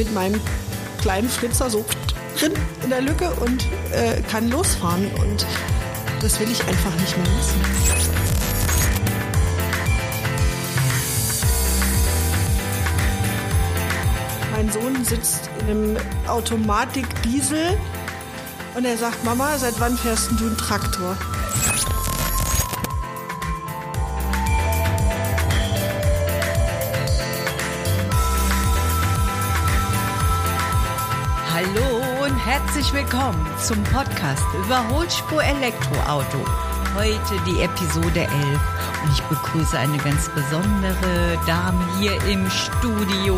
mit meinem kleinen Flitzer so drin in der Lücke und äh, kann losfahren. Und das will ich einfach nicht mehr missen. Mein Sohn sitzt in einem Automatik-Diesel und er sagt, Mama, seit wann fährst du einen Traktor? Herzlich willkommen zum Podcast Überholspur Elektroauto. Heute die Episode 11 und ich begrüße eine ganz besondere Dame hier im Studio.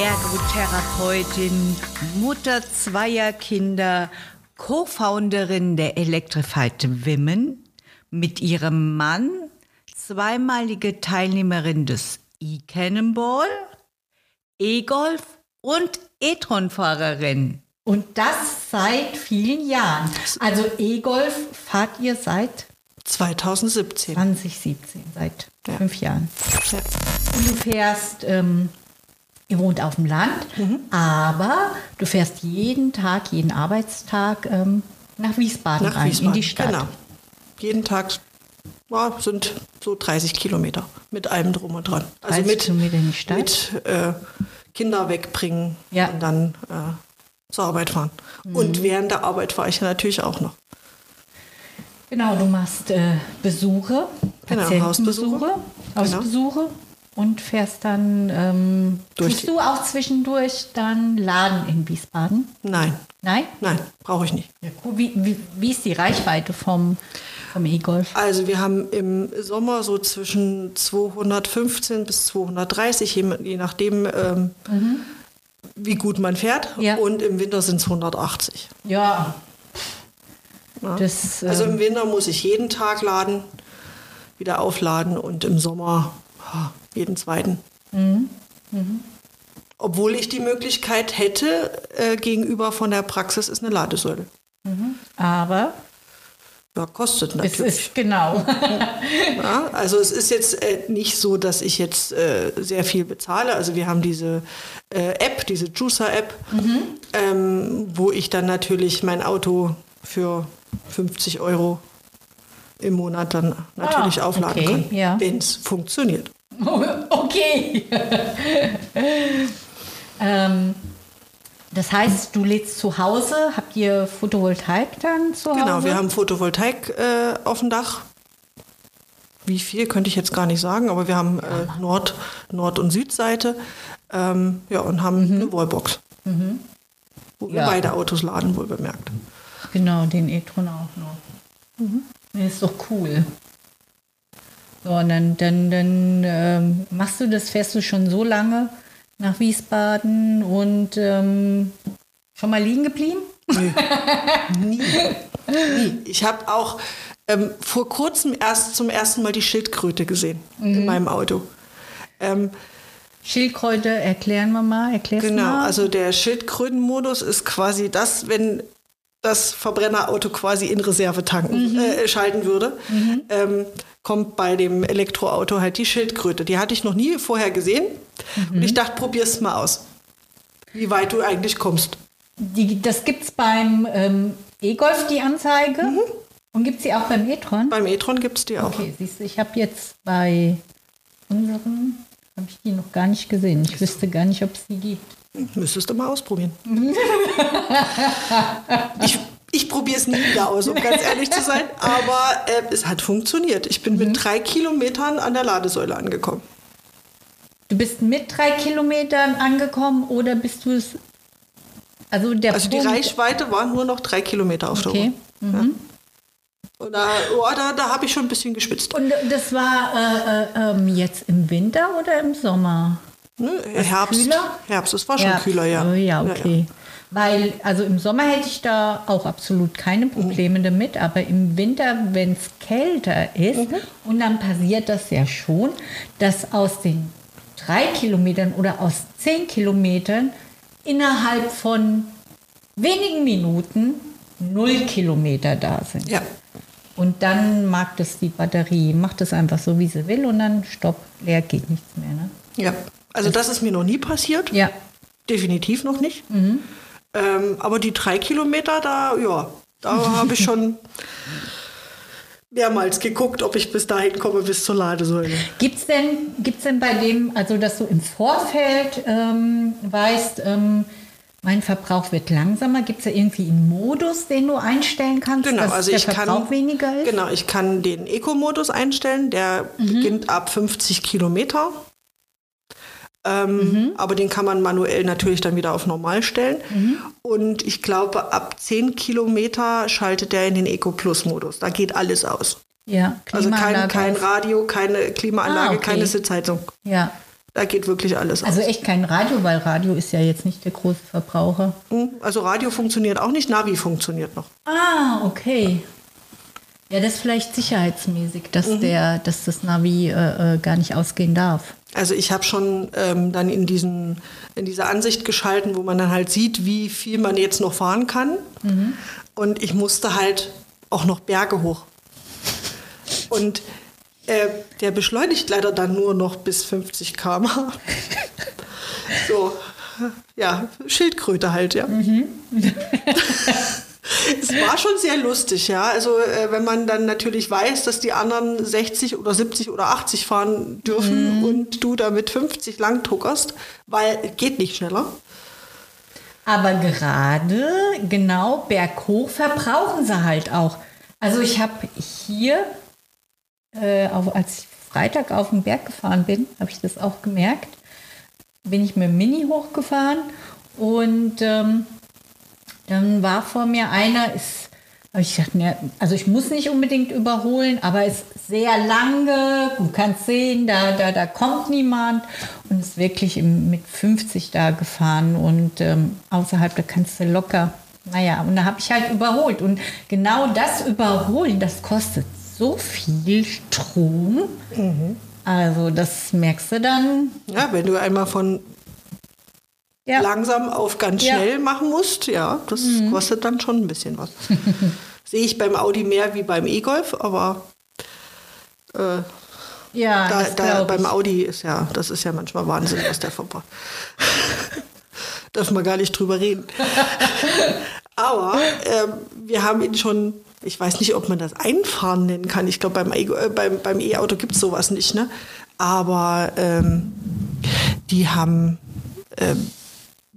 Ergotherapeutin, Mutter zweier Kinder, Co-Founderin der Electrified Women mit ihrem Mann, zweimalige Teilnehmerin des E-Cannonball, E-Golf und E-Tron-Fahrerin. Und das seit vielen Jahren. Also E-Golf fahrt ihr seit 2017. 2017, seit Ja. fünf Jahren. Ja. Und du fährst, ähm, ihr wohnt auf dem Land, Mhm. aber du fährst jeden Tag, jeden Arbeitstag ähm, nach Wiesbaden Nach rein, Wiesbaden. in die Stadt. Genau. Jeden Tag ja, sind so 30 Kilometer mit allem drum und dran. Also 30 mit, Kilometer in die Stadt? mit äh, Kinder wegbringen Ja. und dann äh, zur Arbeit fahren. Mhm. Und während der Arbeit fahre ich natürlich auch noch. Genau, du machst äh, Besuche, Genau, Hausbesuche. Hausbesuche und fährst dann, ähm, Durch du auch zwischendurch dann Laden in Wiesbaden? Nein, Nein? nein, brauche ich nicht. Ja, cool. Wie, wie, wie ist die Reichweite vom, vom E-Golf? Also wir haben im Sommer so zwischen 215 bis 230, je, je nachdem, ähm, wie gut man fährt. Ja. Und im Winter sind es 180. Ja. Ja. Das, Also ähm, im Winter muss ich jeden Tag laden, wieder aufladen und im Sommer jeden zweiten. Mhm. Obwohl ich die Möglichkeit hätte, äh, gegenüber von der Praxis ist eine Ladesäule. aber Ja, kostet es natürlich. ist genau. Ja, also es ist jetzt äh, nicht so, dass ich jetzt äh, sehr viel bezahle. Also wir haben diese äh, App, diese Juicer-App, ähm, wo ich dann natürlich mein Auto für 50 Euro im Monat dann natürlich Ah, aufladen okay, kann, ja. wenn es funktioniert. okay. ähm, das heißt, du lädst zu Hause, habt ihr Photovoltaik dann zu Hause? Genau, wir haben Photovoltaik äh, auf dem Dach. Wie viel könnte ich jetzt gar nicht sagen, aber wir haben äh, Nord-, Nord und Südseite ähm, ja, und haben eine Wallbox. Wo wir Mhm. Ja. beide Autos laden, wohl bemerkt. Genau, den e-tron auch noch. Das ist doch cool. So, und dann, dann, dann ähm, machst du das, fährst du schon so lange nach Wiesbaden und ähm, schon mal liegen geblieben? Nie. Ich habe auch ähm, vor kurzem erst zum ersten Mal die Schildkröte gesehen Mhm. in meinem Auto. Ähm, Schildkräuter, erklären wir mal, erklärst genau, mal. also der Schildkrötenmodus ist quasi das, wenn das Verbrennerauto quasi in Reserve tanken, Mhm. äh, schalten würde, ähm, kommt bei dem Elektroauto halt die Schildkröte. Die hatte ich noch nie vorher gesehen Mhm. und ich dachte, probier's mal aus, wie weit du eigentlich kommst. Die, das gibt es beim ähm, E-Golf, die Anzeige. Mhm. Und gibt es sie auch beim e-tron? Beim e-tron gibt's die auch. Okay, siehst du, ich habe jetzt bei unseren, habe ich die noch gar nicht gesehen. Ich wüsste gar nicht, ob es die gibt. Müsstest du mal ausprobieren. ich ich probiere es nie wieder aus, um ganz ehrlich zu sein. Aber äh, es hat funktioniert. Ich bin mit drei Kilometern an der Ladesäule angekommen. Du bist mit drei Kilometern angekommen oder bist du es? Also der Also die Reichweite war nur noch drei Kilometer auf der Okay. Uhr. Ja. Und da, oh, da, da habe ich schon ein bisschen geschwitzt. Und das war äh, äh, ähm, jetzt im Winter oder im Sommer? Ne? Herbst. kühler? Herbst, es war schon kühler, ja. Oh, ja, okay. Weil, also im Sommer hätte ich da auch absolut keine Mhm. Probleme damit, aber im Winter, wenn es kälter ist, Mhm. und dann passiert das ja schon, dass aus den drei Kilometern oder aus zehn Kilometern innerhalb von wenigen Minuten null Kilometer da sind. Ja. Und dann mag das die Batterie, macht es einfach so, wie sie will und dann stopp, leer geht nichts mehr. Ne? ja. Also das ist mir noch nie passiert. Ja. definitiv noch nicht. Ähm, aber die drei Kilometer, da, ja, da habe ich schon mehrmals geguckt, ob ich bis dahin komme, bis zur Ladesäule. Gibt es denn, gibt's denn bei dem, also dass du im Vorfeld ähm, weißt, ähm, mein Verbrauch wird langsamer, gibt es da irgendwie einen Modus, den du einstellen kannst, Genau, dass also der ich Verbrauch kann, weniger ist? genau, ich kann den Eco-Modus einstellen, der beginnt ab 50 Kilometer. Ähm, Aber den kann man manuell natürlich dann wieder auf normal stellen. Und ich glaube, ab 10 Kilometer schaltet der in den Eco-Plus-Modus. Da geht alles aus. Ja, Also kein, kein Radio, keine Klimaanlage, Ah, okay. keine Sitzheizung. Ja, Da geht wirklich alles also aus. echt kein Radio, weil Radio ist ja jetzt nicht der große Verbraucher. Hm, Also Radio funktioniert auch nicht, Navi funktioniert noch. Ah, okay. Ja, das ist vielleicht sicherheitsmäßig, dass, Mhm. der, dass das Navi äh, äh, gar nicht ausgehen darf. Also ich habe schon ähm, dann in, diesen, in diese Ansicht geschalten, wo man dann halt sieht, wie viel man jetzt noch fahren kann. Und ich musste halt auch noch Berge hoch. Und äh, der beschleunigt leider dann nur noch bis 50 km/h. so, ja, Schildkröte halt, ja. Es war schon sehr lustig, ja. Also äh, wenn man dann natürlich weiß, dass die anderen 60 oder 70 oder 80 fahren dürfen und du damit 50 lang tuckerst, weil es geht nicht schneller. Aber gerade genau berghoch verbrauchen sie halt auch. Also ich habe hier, äh, auf, als ich Freitag auf den Berg gefahren bin, habe ich das auch gemerkt, bin ich mit dem Mini hochgefahren und ähm, dann war vor mir einer, ist, ich gedacht, ne, also ich muss nicht unbedingt überholen, aber ist sehr lange, du kannst sehen, da, da, da kommt niemand und ist wirklich im, mit 50 da gefahren und ähm, außerhalb, da kannst du locker, naja, und da habe ich halt überholt und genau das Überholen, das kostet so viel Strom. Also das merkst du dann. Ja, wenn du einmal von Ja. langsam auf ganz Ja. Mhm. schnell machen musst, ja, das kostet dann schon ein bisschen was. Sehe ich beim Audi mehr wie beim E-Golf, aber äh, Ja, da, da beim. Audi ist ja, das ist ja manchmal Wahnsinn, was der verbraucht. Darf man gar nicht drüber reden. Aber ähm, wir haben ihn schon, ich weiß nicht, ob man das Einfahren nennen kann. Ich glaube, beim E- äh, beim, beim E-Auto gibt es sowas nicht, ne? Aber ähm, die haben, ähm,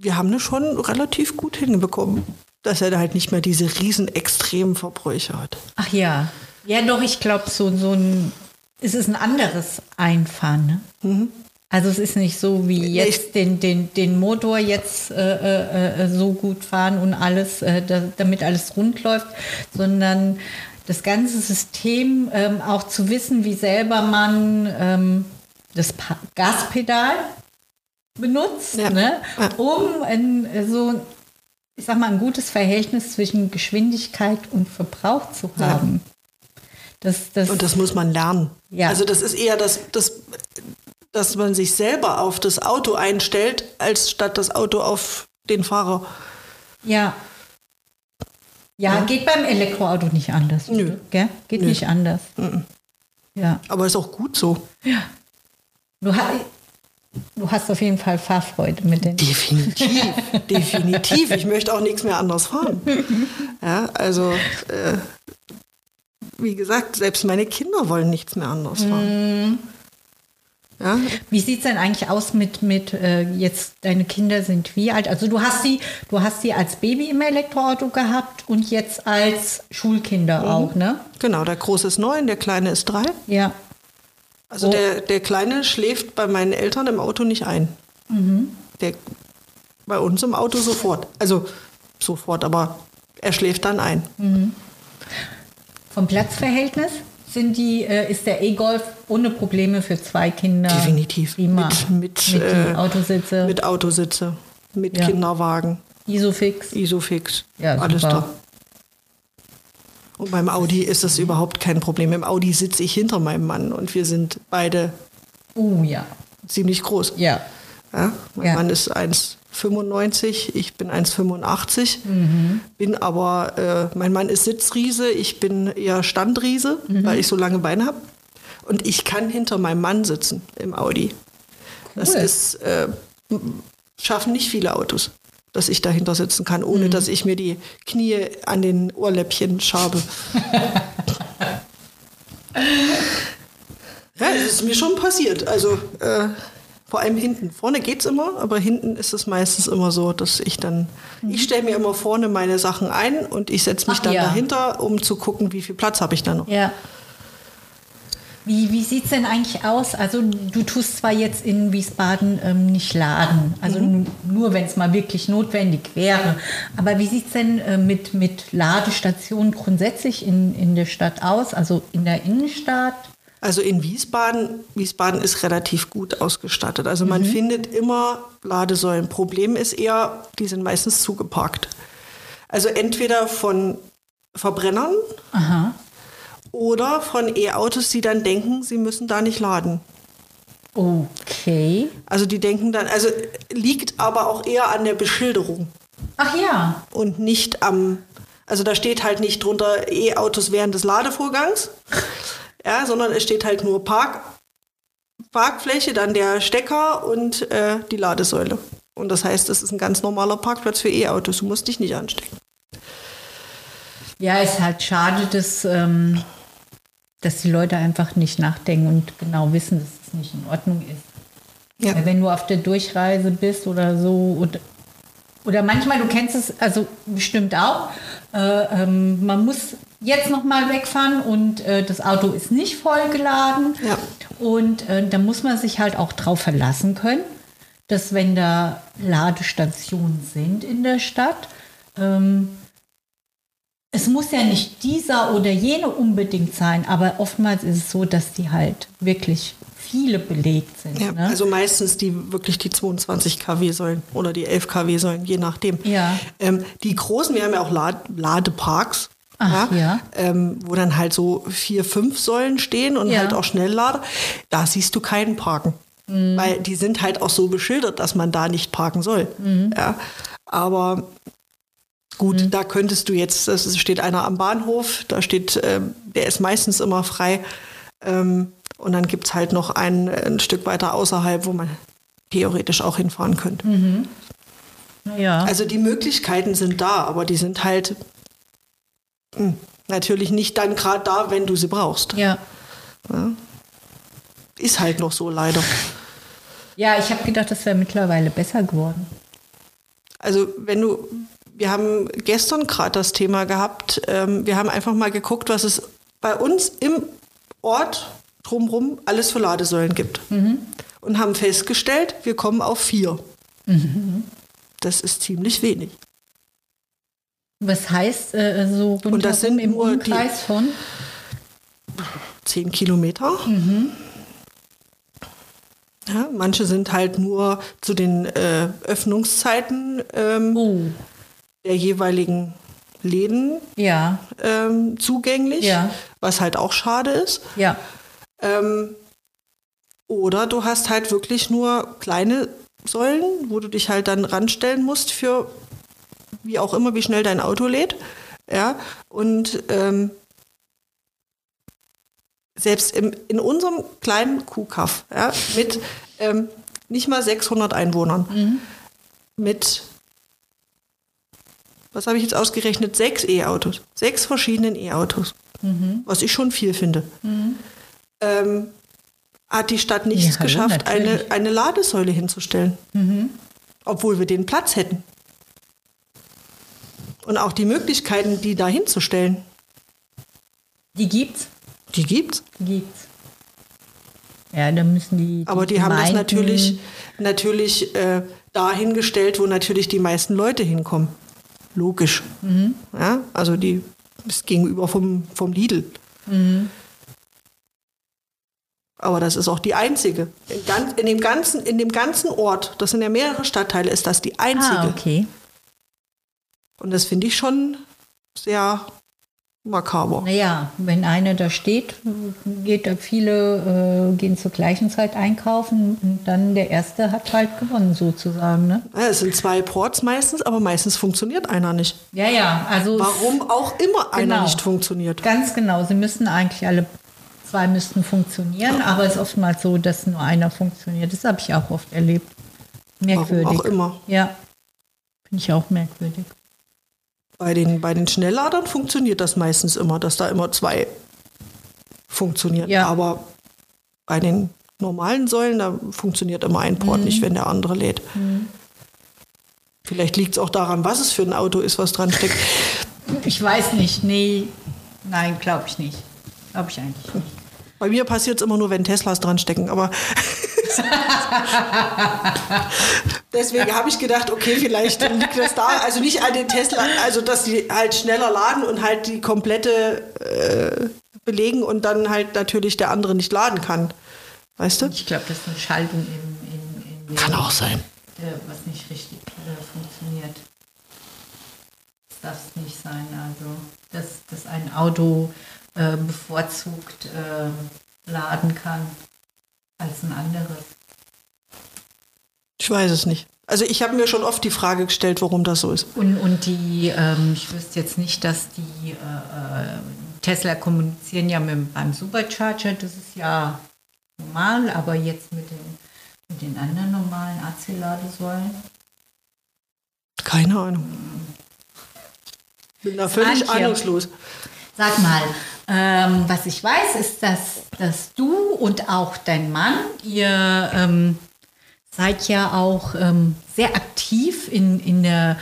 wir haben das schon relativ gut hinbekommen, dass er da halt nicht mehr diese riesen extremen Verbräuche hat. Ach ja. Ja, doch, ich glaube, so, so ein. Es ist ein anderes Einfahren, ne? Also es ist nicht so wie jetzt den, den, den Motor jetzt äh, äh, so gut fahren und alles, äh, da, damit alles rund läuft, sondern das ganze System ähm, auch zu wissen, wie selber man ähm, das Gaspedal benutzt, Ja. ne? Ja. um ein, so, ich sag mal, ein gutes Verhältnis zwischen Geschwindigkeit und Verbrauch zu Ja. haben. Das, das, Und das muss man lernen. Ja. Also das ist eher das, das, dass man sich selber auf das Auto einstellt, als statt das Auto auf den Fahrer. ja. Ja, geht beim Elektroauto nicht anders. Nö. Gell? Geht Nö. nicht anders. Ja. Aber ist auch gut so. Du, ha du hast auf jeden Fall Fahrfreude mit den. Definitiv, definitiv. Ich möchte auch nichts mehr anders fahren. Ja, also äh, wie gesagt, selbst meine Kinder wollen nichts mehr anders fahren. Ja, Wie sieht es denn eigentlich aus mit, mit äh, jetzt, deine Kinder sind wie alt? Also du hast sie, du hast sie als Baby im Elektroauto gehabt und jetzt als Schulkinder auch, ne? genau, der Große ist neun, der Kleine ist drei. Ja. Also Oh. der, der Kleine schläft bei meinen Eltern im Auto nicht ein. Der, bei uns im Auto sofort. Also sofort, aber er schläft dann ein. Vom Platzverhältnis sind die, äh, ist der E-Golf ohne Probleme für zwei Kinder. Definitiv. Prima. Mit, mit, mit äh, Autositze, mit Autositze, mit Ja. Kinderwagen, Isofix. Isofix, Ja, alles super. da. Und beim Audi ist das überhaupt kein Problem. Im Audi sitze ich hinter meinem Mann und wir sind beide Oh ja. ziemlich groß. Ja. Ja, mein Ja. Mann ist 1,95, ich bin 1,85, Mhm. bin aber, äh, mein Mann ist Sitzriese, ich bin eher Standriese, Mhm. weil ich so lange Beine habe. Und ich kann hinter meinem Mann sitzen im Audi. Das Cool. ist, äh, schaffen nicht viele Autos, dass ich dahinter sitzen kann, ohne dass ich mir die Knie an den Ohrläppchen schabe. ja, das ist mir schon passiert. Also äh, vor allem hinten. Vorne geht's immer, aber hinten ist es meistens immer so, dass ich dann, ich stelle mir immer vorne meine Sachen ein und ich setze mich Ach dann ja. dahinter, um zu gucken, wie viel Platz habe ich da noch. Ja. Wie, wie sieht es denn eigentlich aus? Also du tust zwar jetzt in Wiesbaden ähm, nicht laden, also nu- nur wenn es mal wirklich notwendig wäre. Aber wie sieht es denn äh, mit, mit Ladestationen grundsätzlich in, in der Stadt aus? Also in der Innenstadt? Also in Wiesbaden, Wiesbaden ist relativ gut ausgestattet. Also man findet immer Ladesäulen. Problem ist eher, die sind meistens zugeparkt. Also entweder von Verbrennern Aha. Oder von E-Autos, die dann denken, sie müssen da nicht laden. Okay. Also die denken dann, also liegt aber auch eher an der Beschilderung Ach ja. und nicht am, also da steht halt nicht drunter E-Autos während des Ladevorgangs, ja, sondern es steht halt nur Park, Parkfläche, dann der Stecker und äh, die Ladesäule. Und das heißt, es ist ein ganz normaler Parkplatz für E-Autos. Du musst dich nicht anstecken. Ja, ist halt schade, dass, ähm, dass die Leute einfach nicht nachdenken und genau wissen, dass es nicht in Ordnung ist. Ja. Weil Wenn du auf der Durchreise bist oder so oder, oder manchmal, du kennst es, also bestimmt auch, äh, ähm, man muss jetzt noch mal wegfahren und äh, das Auto ist nicht vollgeladen Ja. und äh, da muss man sich halt auch drauf verlassen können, dass wenn da Ladestationen sind in der Stadt, ähm, es muss ja nicht dieser oder jene unbedingt sein, aber oftmals ist es so, dass die halt wirklich viele belegt sind. Ja, ne? Also meistens die wirklich die 22 kW Säulen oder die 11 kW Säulen, je nachdem. Ja. Ähm, die großen, wir haben ja auch Lad Ladeparks. Ach, ja. Ähm, wo dann halt so vier, fünf Säulen stehen und Ja. halt auch Schnelllader. Da siehst du keinen Parken. Mhm. Weil die sind halt auch so beschildert, dass man da nicht parken soll. Mhm. Ja. Aber gut, da könntest du jetzt, es steht einer am Bahnhof, da steht, ähm, der ist meistens immer frei. Ähm, und dann gibt es halt noch ein, ein Stück weiter außerhalb, wo man theoretisch auch hinfahren könnte. ja. Also die Möglichkeiten sind da, aber die sind halt mh, natürlich nicht dann gerade da, wenn du sie brauchst. ja. Ist halt noch so leider. Ja, ich habe gedacht, das wäre mittlerweile besser geworden. Also wenn du, wir haben gestern gerade das Thema gehabt, ähm, wir haben einfach mal geguckt, was es bei uns im Ort drumherum alles für Ladesäulen gibt. Und haben festgestellt, wir kommen auf vier. Das ist ziemlich wenig. Was heißt äh, so rundherum Und das sind im Umkreis von? Zehn Kilometer. Ja, manche sind halt nur zu den äh, Öffnungszeiten ähm, Oh, der jeweiligen Läden ja, ähm, zugänglich, Ja. was halt auch schade ist. ja. Ähm, oder du hast halt wirklich nur kleine Säulen, wo du dich halt dann ranstellen musst für wie auch immer, wie schnell dein Auto lädt. Ja, und ähm, selbst im, in unserem kleinen Kuhkaff, ja, mit ähm, nicht mal 600 Einwohnern, mit, was habe ich jetzt ausgerechnet, sechs E-Autos, sechs verschiedenen E-Autos, was ich schon viel finde ähm, hat die Stadt nichts Ja, geschafft, eine, natürlich. eine Ladesäule hinzustellen. Obwohl wir den Platz hätten. Und auch die Möglichkeiten, die da hinzustellen, Die gibt's? die gibt's. Die gibt's. Ja, da müssen die. Aber die haben das Gemeinden- natürlich, natürlich äh, dahingestellt, wo natürlich die meisten Leute hinkommen. Logisch. Mhm. Ja, also die ist gegenüber vom, vom Lidl. Mhm. Aber das ist auch die einzige. In, ganz, in, dem ganzen, in dem ganzen Ort, das sind ja mehrere Stadtteile, ist das die einzige. Ah, okay. Und das finde ich schon sehr makaber. Naja, wenn einer da steht, geht da viele äh, gehen zur gleichen Zeit einkaufen und dann der Erste hat halt gewonnen sozusagen. Ne? Ja, es sind zwei Ports meistens, aber meistens funktioniert einer nicht. Ja, ja, also Warum auch immer einer Genau. nicht funktioniert. ganz genau. Sie müssen eigentlich alle zwei müssten funktionieren, aber es ist oftmals so, dass nur einer funktioniert. Das habe ich auch oft erlebt. Merkwürdig. Warum auch immer. Ja. Finde ich auch merkwürdig. Bei den, bei den Schnellladern funktioniert das meistens immer, dass da immer zwei funktionieren. Ja. Aber bei den normalen Säulen, da funktioniert immer ein Port nicht, wenn der andere lädt. Vielleicht liegt es auch daran, was es für ein Auto ist, was dran steckt. Ich weiß nicht. Nee. Nein, glaube ich nicht. Glaube ich eigentlich nicht. Bei mir passiert es immer nur, wenn Teslas dran stecken, aber deswegen habe ich gedacht, okay, vielleicht liegt das da, also nicht an den Tesla, also dass die halt schneller laden und halt die komplette äh, belegen und dann halt natürlich der andere nicht laden kann. Weißt du? Ich glaube, das ist eine Schaltung im, in, in Kann auch sein. der, was nicht richtig äh, funktioniert. Das darf es nicht sein. Also, dass, dass ein Auto äh, bevorzugt äh, laden kann als ein anderes. Ich weiß es nicht. Also ich habe mir schon oft die Frage gestellt, warum das so ist. Und, und die, ähm, ich wüsste jetzt nicht, dass die äh, äh, Tesla kommunizieren ja mit, beim Supercharger, das ist ja normal, aber jetzt mit den, mit den anderen normalen AC-Ladesäulen. Keine Ahnung. Bin da völlig Antje. ahnungslos. Sag mal, ähm, was ich weiß, ist, dass, dass du und auch dein Mann, ihr ähm, seid ja auch ähm, sehr aktiv in, in der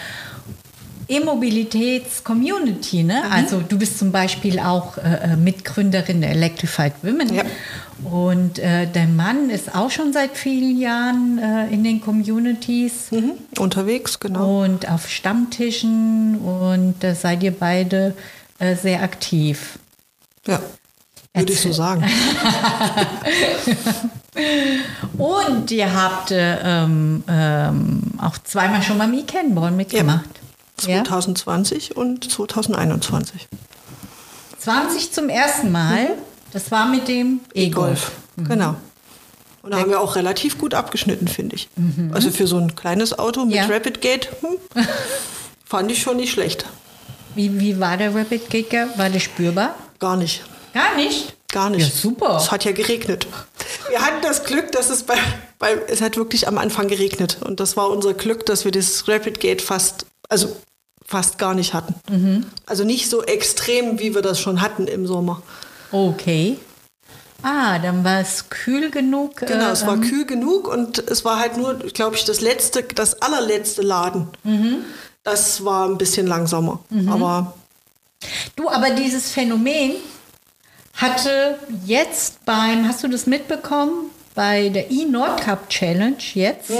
E-Mobilitäts-Community. Ne? Also du bist zum Beispiel auch äh, äh, Mitgründerin der Electrified Women. Ja. Und äh, dein Mann ist auch schon seit vielen Jahren äh, in den Communities Mhm. Unterwegs, genau. und auf Stammtischen und da seid ihr beide äh, sehr aktiv. Ja. Würde ich so sagen. Und ihr habt äh, ähm, ähm, auch zweimal schon beim E-Cannball mitgemacht. Ja. 2020 und 2021. 20 zum ersten Mal. Das war mit dem E-Golf. Golf. Genau. Und da haben wir auch relativ gut abgeschnitten, finde ich. Also für so ein kleines Auto mit Ja. Rapid Gate hm, fand ich schon nicht schlecht. Wie, wie war der Rapid Kicker? War der spürbar? Gar nicht. Gar nicht. Gar nicht. Ja, super. Es hat ja geregnet. Wir hatten das Glück, dass es bei, bei es hat wirklich am Anfang geregnet. Und das war unser Glück, dass wir das Rapid Gate fast, also fast gar nicht hatten. Mhm. Also nicht so extrem, wie wir das schon hatten im Sommer. Okay. Ah, dann war es kühl genug. Genau, äh, es war ähm, kühl genug und es war halt nur, glaube ich, das letzte, das allerletzte Laden. Mhm. Das war ein bisschen langsamer. Aber Du, aber dieses Phänomen hatte jetzt beim, hast du das mitbekommen? Bei der E-Nordcup Challenge jetzt,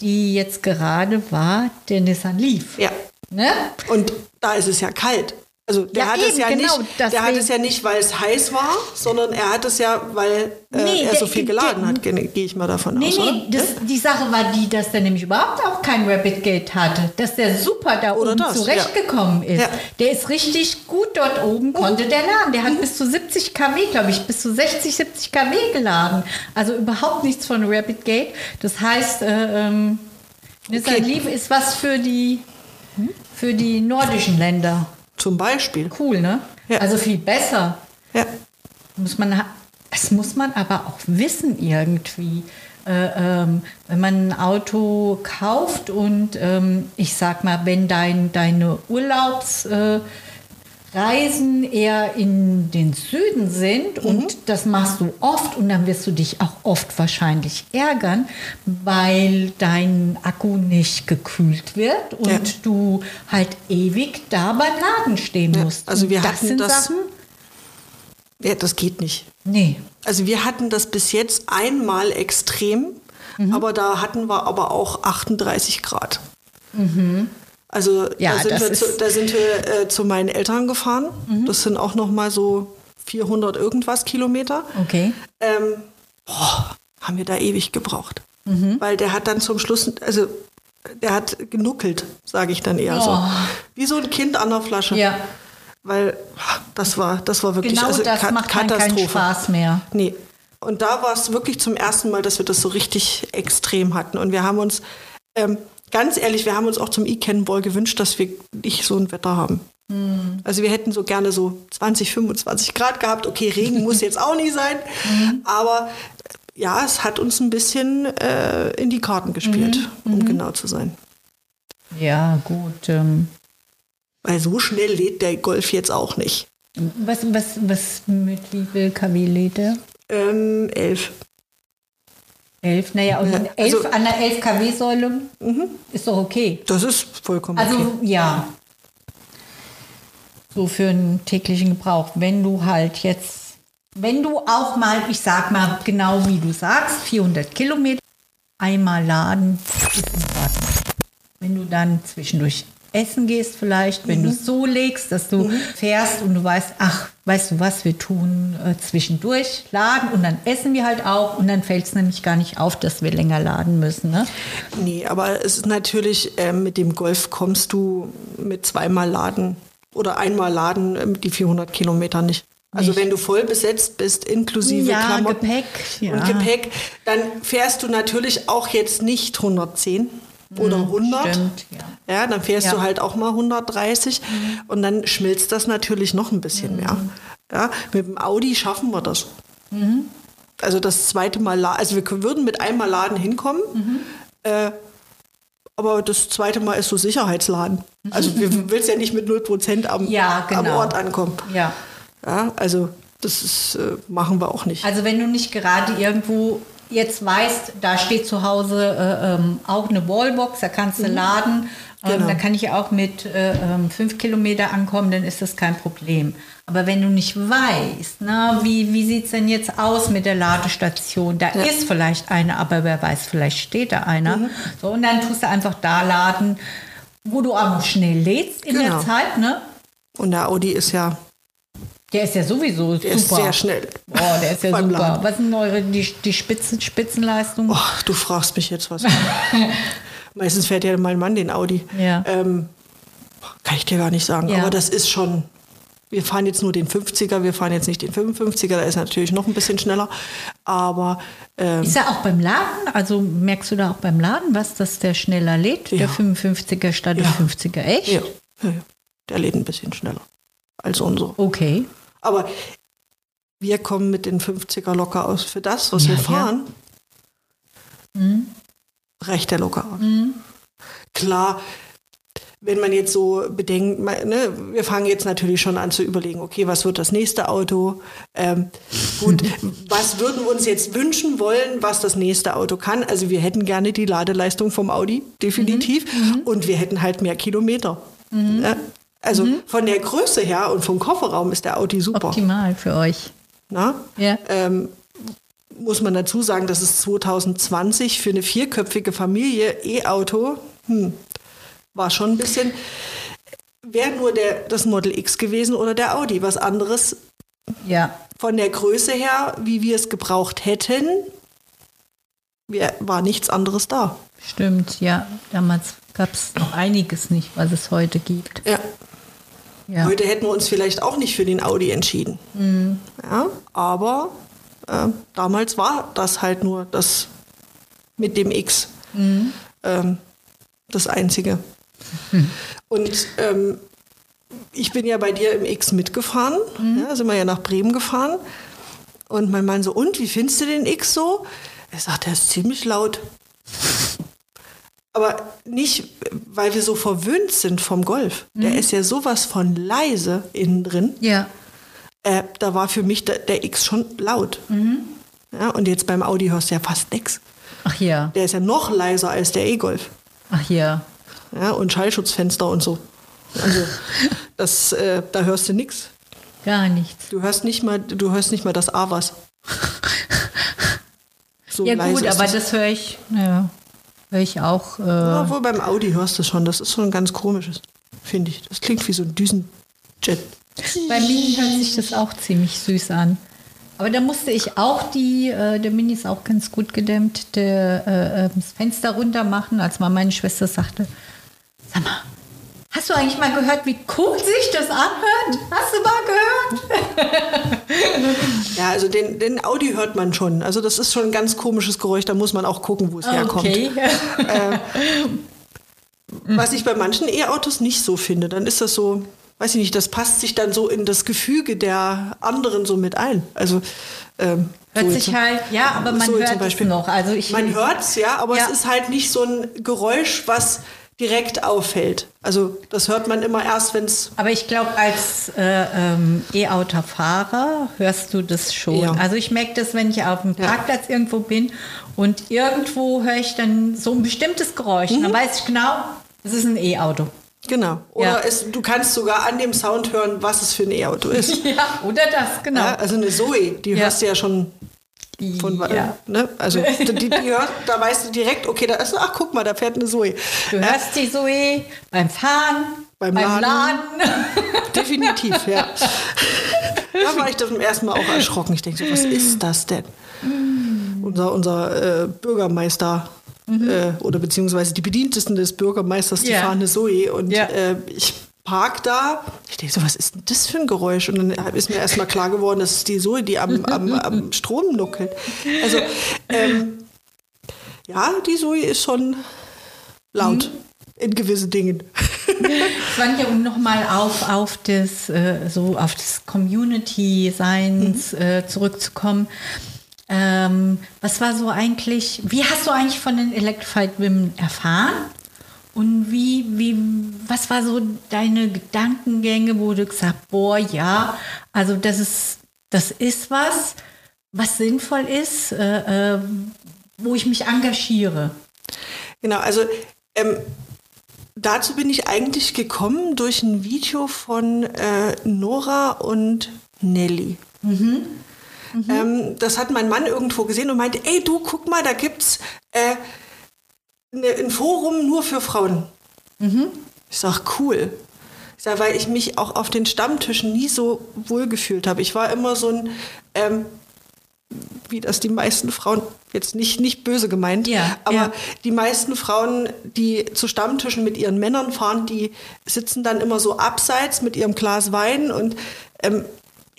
die jetzt gerade war, der Nissan Leaf. ja. Ne? Und da ist es ja kalt. Also der Ja, hat es eben, ja genau, nicht, der hat deswegen- es ja nicht, weil es heiß war, sondern er hat es ja, weil äh, Nee, er der- so viel der- geladen hat, gehe ich mal davon Nee, aus, oder? nee, das, die Sache war die, dass der nämlich überhaupt auch kein Rapid Gate hatte. Dass der super da Oder oben das, zurechtgekommen ist. Ja. Der ist richtig gut dort oben, konnte der laden. Der hat bis zu 70 kW, glaube ich, bis zu 60, 70 kW geladen. Also überhaupt nichts von Rapid Gate. Das heißt, äh, ähm, Nissan Okay. Leaf ist was für die, für die nordischen Länder. Zum Beispiel. Cool, ne? Ja. Also viel besser. Ja. Muss man, das muss man aber auch wissen irgendwie. Äh, ähm, wenn man ein Auto kauft und ähm, ich sag mal, wenn dein, deine Urlaubsreisen äh, Reisen eher in den Süden sind und das machst du oft und dann wirst du dich auch oft wahrscheinlich ärgern, weil dein Akku nicht gekühlt wird und Ja. du halt ewig da beim Laden stehen Ja, musst. also wir das hatten sind das- Sachen, ja, das geht nicht. nee. Also wir hatten das bis jetzt einmal extrem, Mhm. aber da hatten wir aber auch 38 Grad. Also Mhm. Ja, da sind wir, zu, Mhm. da sind wir äh, zu meinen Eltern gefahren. Das sind auch noch mal so 400 irgendwas Kilometer. Okay. Ähm, boah, haben wir da ewig gebraucht. Mhm. Weil der hat dann zum Schluss, also der hat genuckelt, sage ich dann eher so. Oh. Wie so ein Kind an der Flasche. Ja, Weil das war, das war wirklich genau also das Ka- macht dann keinen Katastrophe. Spaß mehr. Nee. Und da war es wirklich zum ersten Mal, dass wir das so richtig extrem hatten. Und wir haben uns, ähm, ganz ehrlich, wir haben uns auch zum E-Cannonball gewünscht, dass wir nicht so ein Wetter haben. Also wir hätten so gerne so 20, 25 Grad gehabt. Okay, Regen muss jetzt auch nicht sein. Aber ja, es hat uns ein bisschen äh, in die Karten gespielt, Mhm. um genau zu sein. Ja, gut. Ähm, Weil so schnell lädt der Golf jetzt auch nicht. was, was, was mit wie viel kW lädt er? Ähm, elf. 11, naja, und Ja, 11 also- an der 11 kW-Säule ist doch okay. Das ist vollkommen Also okay. ja, so für einen täglichen Gebrauch. Wenn du halt jetzt, wenn du auch mal, ich sag mal genau wie du sagst, 400 Kilometer einmal laden. Wenn du dann zwischendurch essen gehst vielleicht, wenn du es so legst, dass du fährst und du weißt, ach, weißt du was, wir tun äh, zwischendurch laden und dann essen wir halt auch und dann fällt es nämlich gar nicht auf, dass wir länger laden müssen. Ne? Nee, aber es ist natürlich, ähm, mit dem Golf kommst du mit zweimal Laden oder einmal Laden ähm, die 400 Kilometer nicht. Also Nicht. wenn du voll besetzt bist, inklusive Ja, Klamotten Gepäck, ja. und Gepäck, dann fährst du natürlich auch jetzt nicht 110 oder 100. Mhm, Stimmt, ja. Ja, dann fährst Ja. Mhm. du halt auch mal 130 und dann schmilzt das natürlich noch ein bisschen mehr. Ja, mit dem Audi schaffen wir das. Mhm. Also das zweite Mal, also wir würden mit einmal Laden hinkommen, Mhm. äh, aber das zweite Mal ist so Sicherheitsladen. Also wir willst ja nicht mit 0% am, Ja, am genau. Ort ankommen. Ja. Ja, also das ist, äh, machen wir auch nicht. Also wenn du nicht gerade irgendwo jetzt weißt, da steht zu Hause äh, ähm, auch eine Wallbox, da kannst du laden, ähm, Genau. da kann ich auch mit äh, ähm, fünf Kilometer ankommen, dann ist das kein Problem. Aber wenn du nicht weißt, na, wie, wie sieht es denn jetzt aus mit der Ladestation? Da ist vielleicht eine, aber wer weiß, vielleicht steht da einer. So, und dann tust du einfach da laden, wo du auch noch schnell lädst in Genau. der Zeit, ne? Und der Audi ist ja, Der ist ja sowieso der ist super. sehr schnell. Oh, der ist ja super. Laden. Was sind eure die, die Spitzen, Spitzenleistungen? Oh, du fragst mich jetzt was. Meistens fährt ja mein Mann den Audi. Ja. Ähm, kann ich dir gar nicht sagen. Ja. Aber das ist schon. Wir fahren jetzt nur den 50er, wir fahren jetzt nicht den 55er, da ist natürlich noch ein bisschen schneller. Aber ähm, Ist er auch beim Laden? Also merkst du da auch beim Laden was, dass der schneller lädt? Ja. Der 55er statt Ja. der 50er? Echt? ja, der lädt ein bisschen schneller als unsere. Okay. Aber wir kommen mit den 50er locker aus. Für das, was Ja, wir ja. fahren, reicht der locker aus. Mhm. Klar, wenn man jetzt so bedenkt, ne, wir fangen jetzt natürlich schon an zu überlegen, okay, was wird das nächste Auto? Ähm, gut, was würden wir uns jetzt wünschen wollen, was das nächste Auto kann? Also wir hätten gerne die Ladeleistung vom Audi, definitiv. Mhm. Und wir hätten halt mehr Kilometer. Ja, also Mhm. von der Größe her und vom Kofferraum ist der Audi super. Optimal für euch. Na? Ja. Ähm, muss man dazu sagen, dass es 2020 für eine vierköpfige Familie E-Auto hm, war schon ein bisschen. Wäre nur der, das Model X gewesen oder der Audi. Was anderes Ja. von der Größe her, wie wir es gebraucht hätten, war nichts anderes da. Stimmt, ja. Damals gab es noch einiges nicht, was es heute gibt. Ja. Ja. Heute hätten wir uns vielleicht auch nicht für den Audi entschieden. Ja, aber äh, damals war das halt nur das mit dem X ähm, das Einzige. Und ähm, ich bin ja bei dir im X mitgefahren, ja, sind wir ja nach Bremen gefahren. Und mein Mann so, und wie findest du den X so? Er sagt, der ist ziemlich laut. Aber nicht, weil wir so verwöhnt sind vom Golf. Der ist ja sowas von leise innen drin. Ja. Äh, da war für mich der, der X schon laut. Ja, und jetzt beim Audi hörst du ja fast nichts. Ach ja. Der ist ja noch leiser als der E-Golf. Ach ja. Ja, und Schallschutzfenster und so. Also, das, äh, da hörst du nichts. Gar nichts. Du hörst nicht mal, du hörst nicht mal das A-Was. So Ja gut, aber das. das höre ich, ja, ich auch. Äh, Ja, wohl beim Audi hörst du schon. Das ist schon ein ganz komisches, finde ich. Das klingt wie so ein Düsenjet. Bei Mini hört sich das auch ziemlich süß an. Aber da musste ich auch die, äh, der Mini ist auch ganz gut gedämmt, der, äh, äh, das Fenster runter machen, als mal meine Schwester sagte, sag mal, hast du eigentlich mal gehört, wie cool sich das anhört? Hast du mal gehört? Ja, also den, den Audi hört man schon. Also das ist schon ein ganz komisches Geräusch. Da muss man auch gucken, wo es herkommt. Was ich bei manchen E-Autos nicht so finde. Dann ist das so, weiß ich nicht, das passt sich dann so in das Gefüge der anderen so mit ein. Also ähm, Hört so sich zum- halt, ja, aber man so hört zum Beispiel. es noch. Also ich, Man hört es, ja, aber Ja. es ist halt nicht so ein Geräusch, was direkt auffällt. Also das hört man immer erst, wenn es aber ich glaube, als äh, ähm, E-Auto-Fahrer hörst du das schon. Ja. Also ich merke das, wenn ich auf dem Ja. Parkplatz irgendwo bin und irgendwo höre ich dann so ein bestimmtes Geräusch. Mhm. Dann weiß ich genau, es ist ein E-Auto. Genau. Oder Ja. es, du kannst sogar an dem Sound hören, was es für ein E-Auto ist. Ja, oder das, genau. ja, also eine Zoe, die Ja. hörst du ja schon von Ja. ne? Also die, die hört, da weißt du direkt, okay, da ist, ach guck mal, da fährt eine Zoe. Du hörst die Zoe beim Fahren, Beim beim, Laden. Laden. Definitiv, ja. Da war ich das zum ersten Mal auch erschrocken. Ich denke so, was ist das denn? Unser, unser äh, Bürgermeister äh, oder beziehungsweise die Bedientesten des Bürgermeisters, die Ja. fahren eine Zoe und Ja. äh, ich park da. Ich denke so, was ist denn das für ein Geräusch? Und dann ist mir erstmal klar geworden, das ist die Zoe, die am, am, am Strom nuckelt. Also, ähm, ja, die Zoe ist schon laut in gewissen Dingen. Svanja, um nochmal auf, auf das, äh, so auf das Community-Seins äh, zurückzukommen. Ähm, was war so eigentlich, wie hast du eigentlich von den Electrified Women erfahren? Und wie, wie, was war so deine Gedankengänge, wo du gesagt boah, ja, also das ist, das ist was, was sinnvoll ist, äh, äh, wo ich mich engagiere. Genau, also ähm, dazu bin ich eigentlich gekommen durch ein Video von äh, Nora und Nelly. Ähm, das hat mein Mann irgendwo gesehen und meinte, ey du, guck mal, da gibt's äh, ein Forum nur für Frauen. Ich sag, cool. Ich sag, weil ich mich auch auf den Stammtischen nie so wohl gefühlt habe. Ich war immer so ein, ähm, wie das die meisten Frauen, jetzt nicht, nicht böse gemeint, Ja, aber ja. die meisten Frauen, die zu Stammtischen mit ihren Männern fahren, die sitzen dann immer so abseits mit ihrem Glas Wein und ähm,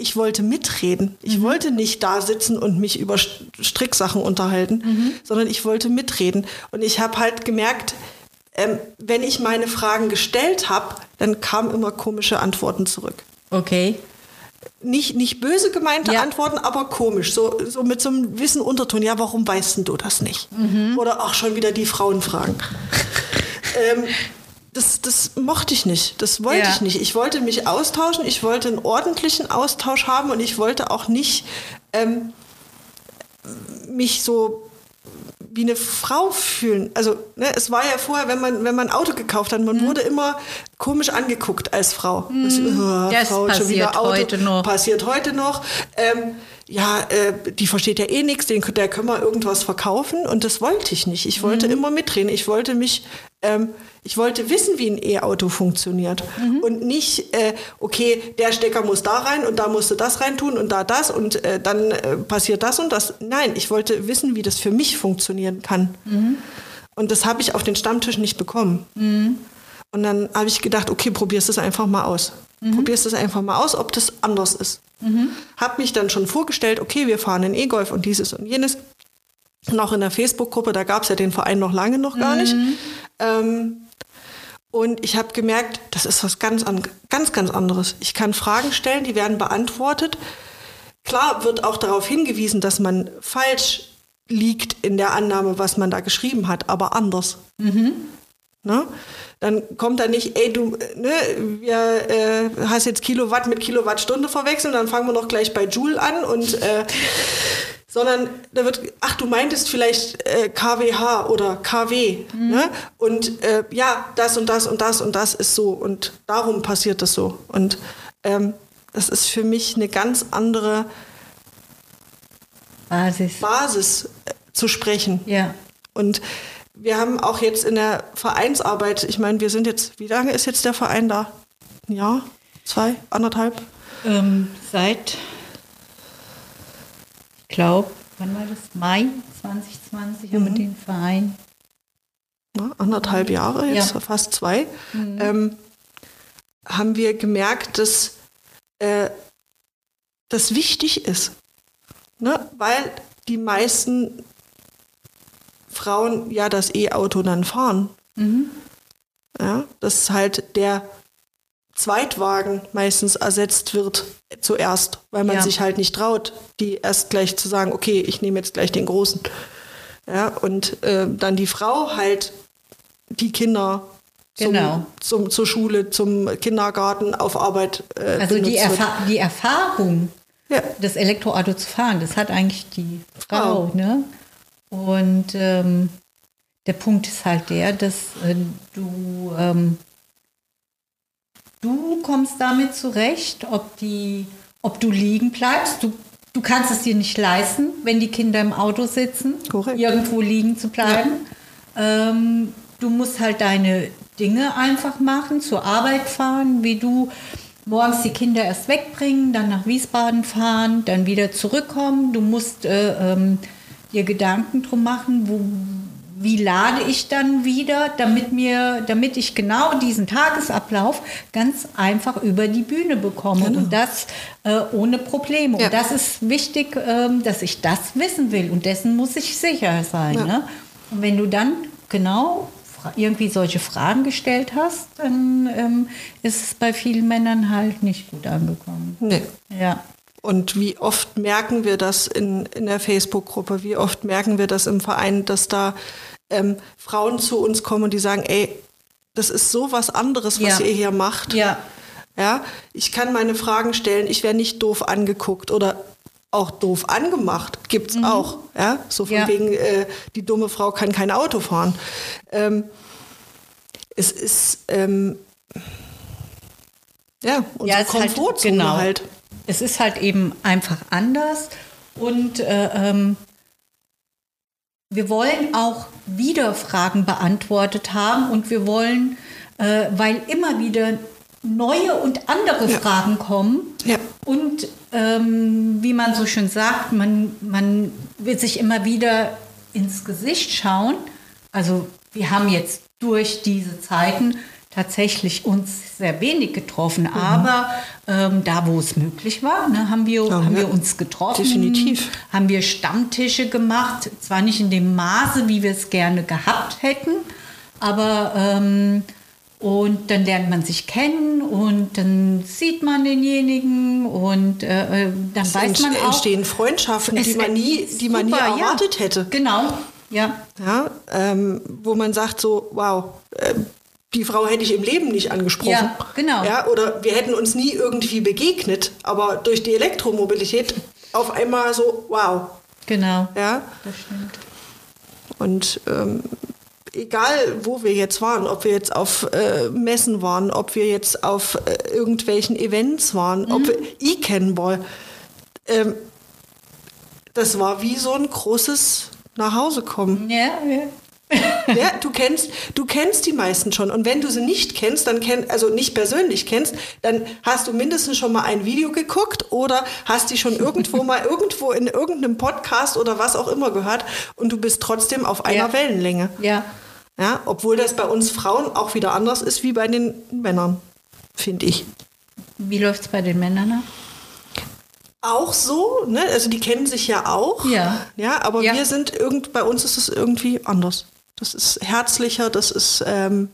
ich wollte mitreden. Ich Mhm. wollte nicht da sitzen und mich über St- Stricksachen unterhalten, Mhm. sondern ich wollte mitreden. Und ich habe halt gemerkt, ähm, wenn ich meine Fragen gestellt habe, dann kamen immer komische Antworten zurück Okay. nicht, nicht böse gemeinte Ja. Antworten, aber komisch. So, so mit so einem gewissen Unterton. Ja, warum weißt denn du das nicht? Oder auch schon wieder die Frauenfragen. ähm, das, das mochte ich nicht. Das wollte Ja. ich nicht. Ich wollte mich austauschen. Ich wollte einen ordentlichen Austausch haben und ich wollte auch nicht ähm, mich so wie eine Frau fühlen. Also ne, es war ja vorher, wenn man wenn man ein Auto gekauft hat, man Mhm. wurde immer komisch angeguckt als Frau. Das, äh, Das Frau, passiert Auto, heute noch. Passiert heute noch. Ähm, ja, äh, die versteht ja eh nichts, den, der können wir irgendwas verkaufen und das wollte ich nicht. Ich wollte Mhm. immer mitreden. Ich wollte mich, ähm, ich wollte wissen, wie ein E-Auto funktioniert Mhm. und nicht, äh, okay, der Stecker muss da rein und da musst du das reintun und da das und äh, dann äh, passiert das und das. Nein, ich wollte wissen, wie das für mich funktionieren kann. Mhm. Und das habe ich auf den Stammtisch nicht bekommen. Und dann habe ich gedacht, okay, probierst es einfach mal aus. Probierst es einfach mal aus, ob das anders ist. Habe mich dann schon vorgestellt, okay, wir fahren in E-Golf und dieses und jenes. Und auch in der Facebook-Gruppe, da gab es ja den Verein noch lange noch gar nicht. Ähm, und ich habe gemerkt, das ist was ganz, an, ganz, ganz anderes. Ich kann Fragen stellen, die werden beantwortet. Klar wird auch darauf hingewiesen, dass man falsch liegt in der Annahme, was man da geschrieben hat, aber anders. Ne? Dann kommt da nicht, ey, du ne, wir, äh, hast jetzt Kilowatt mit Kilowattstunde verwechselt, dann fangen wir noch gleich bei Joule an und äh, sondern da wird, ach, du meintest vielleicht äh, KWH oder KW. Ne? Und äh, ja, das und das und das und das ist so und darum passiert das so. Und ähm, das ist für mich eine ganz andere Basis. Basis äh, zu sprechen. Ja. Und wir haben auch jetzt in der Vereinsarbeit, ich meine, wir sind jetzt, wie lange ist jetzt der Verein da? Ein Jahr? Zwei? Anderthalb? Ähm, seit, glaube, wann war das? Mai 2020 haben wir den Verein. ne, anderthalb Jahre, jetzt Ja. fast zwei, ähm, haben wir gemerkt, dass äh, das wichtig ist. Ne? Weil die meisten Frauen ja das E-Auto dann fahren. Ja, das ist halt der Zweitwagen meistens ersetzt wird zuerst, weil man Ja. sich halt nicht traut, die erst gleich zu sagen, okay, ich nehme jetzt gleich den großen. Ja, und äh, dann die Frau halt die Kinder zum, Genau. zum, zur Schule, zum Kindergarten, auf Arbeit äh, Also die. Erfa die Erfahrung, Ja. das Elektroauto zu fahren, das hat eigentlich die Frau. Frau. Ne? Und ähm, der Punkt ist halt der, dass äh, du, ähm, du kommst damit zurecht, ob, die, ob du liegen bleibst. Du, du kannst es dir nicht leisten, wenn die Kinder im Auto sitzen, Korrekt. irgendwo liegen zu bleiben. Ähm, du musst halt deine Dinge einfach machen, zur Arbeit fahren, wie du morgens die Kinder erst wegbringen, dann nach Wiesbaden fahren, dann wieder zurückkommen. Du musst äh, ähm, dir Gedanken drum machen, wo, wie lade ich dann wieder, damit mir, damit ich genau diesen Tagesablauf ganz einfach über die Bühne bekomme und das äh, ohne Probleme. Ja. Und das ist wichtig, ähm, dass ich das wissen will und dessen muss ich sicher sein. Ja. Ne? Und wenn du dann genau irgendwie solche Fragen gestellt hast, dann ähm, ist es bei vielen Männern halt nicht gut angekommen. Nee. Ja. Und wie oft merken wir das in, in der Facebook-Gruppe, wie oft merken wir das im Verein, dass da ähm, Frauen zu uns kommen und die sagen, ey, das ist so was anderes, was Ja. ihr hier macht. Ja. Ja, ich kann meine Fragen stellen, ich werde nicht doof angeguckt oder auch doof angemacht, gibt's auch. Ja, so von Mhm. Ja. wegen, äh, die dumme Frau kann kein Auto fahren. Ähm, es ist, ähm, ja, unsere ist halt- Komfortzone genau. halt. Es ist halt eben einfach anders und äh, ähm, wir wollen auch wieder Fragen beantwortet haben und wir wollen, äh, weil immer wieder neue und andere Ja. Fragen kommen Ja. und ähm, wie man so schön sagt, man, man wird sich immer wieder ins Gesicht schauen. Also wir haben jetzt durch diese Zeiten tatsächlich uns sehr wenig getroffen, aber ähm, da, wo es möglich war, ne, haben, wir, Ja, haben wir uns getroffen. Definitiv. Haben wir Stammtische gemacht, zwar nicht in dem Maße, wie wir es gerne gehabt hätten, aber ähm, und dann lernt man sich kennen und dann sieht man denjenigen und äh, äh, dann Es weiß man auch. entstehen Freundschaften, die man nie, die man nie super, ja. erwartet hätte. Genau, ja. Ja, ähm, wo man sagt so, wow, äh, die Frau hätte ich im Leben nicht angesprochen. Ja, genau. Ja, oder wir hätten uns nie irgendwie begegnet, aber durch die Elektromobilität auf einmal so, wow. Genau. Ja, Das stimmt. und ähm, egal wo wir jetzt waren, ob wir jetzt auf äh, Messen waren, ob wir jetzt auf äh, irgendwelchen Events waren, ob wir E-Cannball, ähm, das war wie so ein großes Nachhausekommen. Ja, ja. Ja, du kennst, du kennst die meisten schon. Und wenn du sie nicht kennst, dann kenn, also nicht persönlich kennst, dann hast du mindestens schon mal ein Video geguckt oder hast die schon irgendwo mal irgendwo in irgendeinem Podcast oder was auch immer gehört und du bist trotzdem auf einer Ja. Wellenlänge. ja. Ja, obwohl das bei uns Frauen auch wieder anders ist wie bei den Männern, finde ich. Wie läuft es bei den Männern ab? Auch so, ne? Also die kennen sich ja auch. Ja. Ja, aber Ja. wir sind irgend, bei uns ist es irgendwie anders. Das ist herzlicher, das ist, ähm,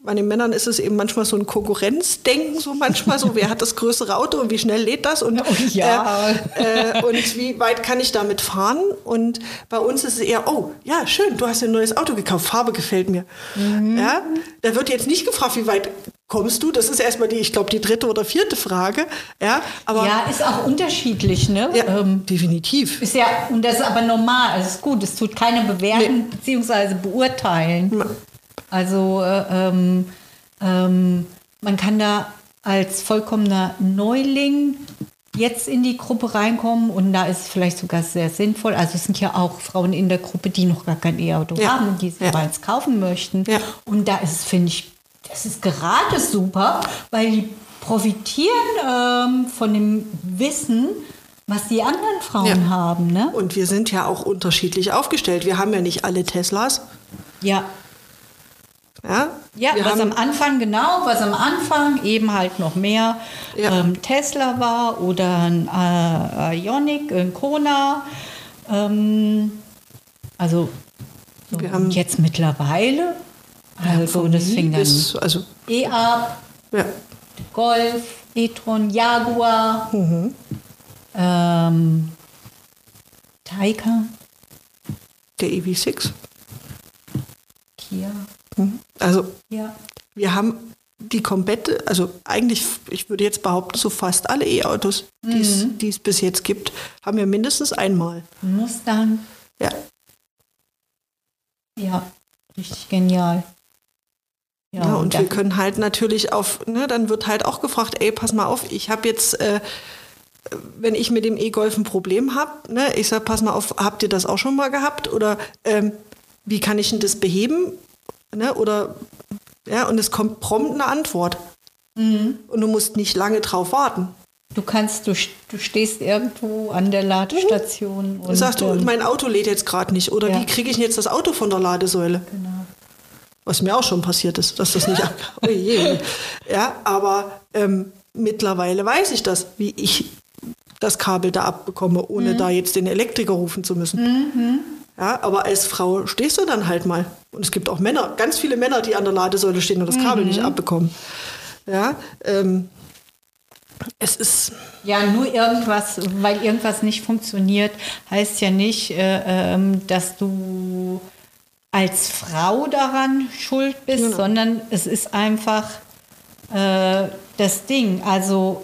bei den Männern ist es eben manchmal so ein Konkurrenzdenken, so manchmal so, wer hat das größere Auto und wie schnell lädt das und, Oh ja. äh, äh, und wie weit kann ich damit fahren? Und bei uns ist es eher, oh, ja, schön, du hast ein neues Auto gekauft, Farbe gefällt mir. Mhm. Ja, da wird jetzt nicht gefragt, wie weit kommst du? Das ist erstmal die, ich glaube, die dritte oder vierte Frage. Ja, aber ja, ist auch unterschiedlich, ne? ja, Ähm, definitiv. ist ja, und das ist aber normal, also ist gut, es tut keine bewerten beziehungsweise beurteilen. Also äh, ähm, ähm, man kann da als vollkommener Neuling jetzt in die Gruppe reinkommen und da ist es vielleicht sogar sehr sinnvoll. Also es sind ja auch Frauen in der Gruppe, die noch gar kein E-Auto Ja. haben und die sich Ja. aber eins kaufen möchten. Ja. Und da ist es, finde ich, das ist gerade super, weil die profitieren ähm, von dem Wissen, was die anderen Frauen Ja. haben. Ne? Und wir sind ja auch unterschiedlich aufgestellt. Wir haben ja nicht alle Teslas. Ja, Ja, Ja, was am Anfang, genau, was am Anfang eben halt noch mehr Ja. ähm, Tesla war oder ein äh, Ioniq, ein Kona. Ähm, also so jetzt mittlerweile, also das fing dann bis, also ab. ja, Golf, e-tron, Jaguar, ähm, Taycan, Der EV6. Kia. Also Ja. wir haben die komplette, also eigentlich, ich würde jetzt behaupten, so fast alle E-Autos, die es- die es bis jetzt gibt, haben wir mindestens einmal. Mustang. Ja, Ja, richtig genial. Ja, und da- wir können halt natürlich auf, ne, dann wird halt auch gefragt, ey, pass mal auf, ich habe jetzt, äh, wenn ich mit dem E-Golf ein Problem habe, ne, ich sag, pass mal auf, habt ihr das auch schon mal gehabt? Oder ähm, wie kann ich denn das beheben? Ne, oder ja, und es kommt prompt eine Antwort. Mhm. Und du musst nicht lange drauf warten. Du kannst, du, du stehst irgendwo an der Ladestation und Du sagst du, ähm, mein Auto lädt jetzt gerade nicht. Oder Ja. wie kriege ich denn jetzt das Auto von der Ladesäule? genau. Was mir auch schon passiert ist, dass das nicht. oh je. Ja, aber ähm, mittlerweile weiß ich das, wie ich das Kabel da abbekomme, ohne da jetzt den Elektriker rufen zu müssen. Ja, aber als Frau stehst du dann halt mal. Und es gibt auch Männer, ganz viele Männer, die an der Ladesäule stehen und das Kabel nicht abbekommen. Ja, ähm, es ist. Ja, nur irgendwas, weil irgendwas nicht funktioniert, heißt ja nicht, äh, ähm, dass du als Frau daran schuld bist, Genau. sondern es ist einfach äh, das Ding. Also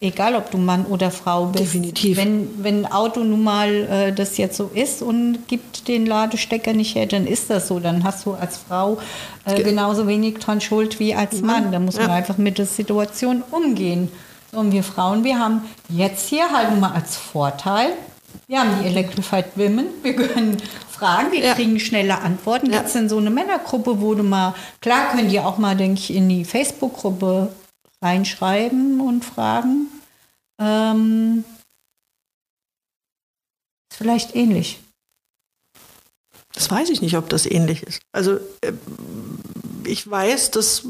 egal, ob du Mann oder Frau bist. Definitiv. Wenn, wenn ein Auto nun mal äh, das jetzt so ist und gibt den Ladestecker nicht her, dann ist das so. Dann hast du als Frau äh, genauso wenig dran schuld wie als Mann. Da muss man Ja. einfach mit der Situation umgehen. So, und wir Frauen, wir haben jetzt hier halt mal als Vorteil, wir haben die Electrified Women, wir können fragen, wir Ja. kriegen schnelle Antworten. Ja. Jetzt in so eine Männergruppe, wo du mal, klar könnt ihr auch mal, denke ich, in die Facebook-Gruppe reinschreiben und fragen. Ähm, ist vielleicht ähnlich. Das weiß ich nicht, ob das ähnlich ist. Also äh, ich weiß, das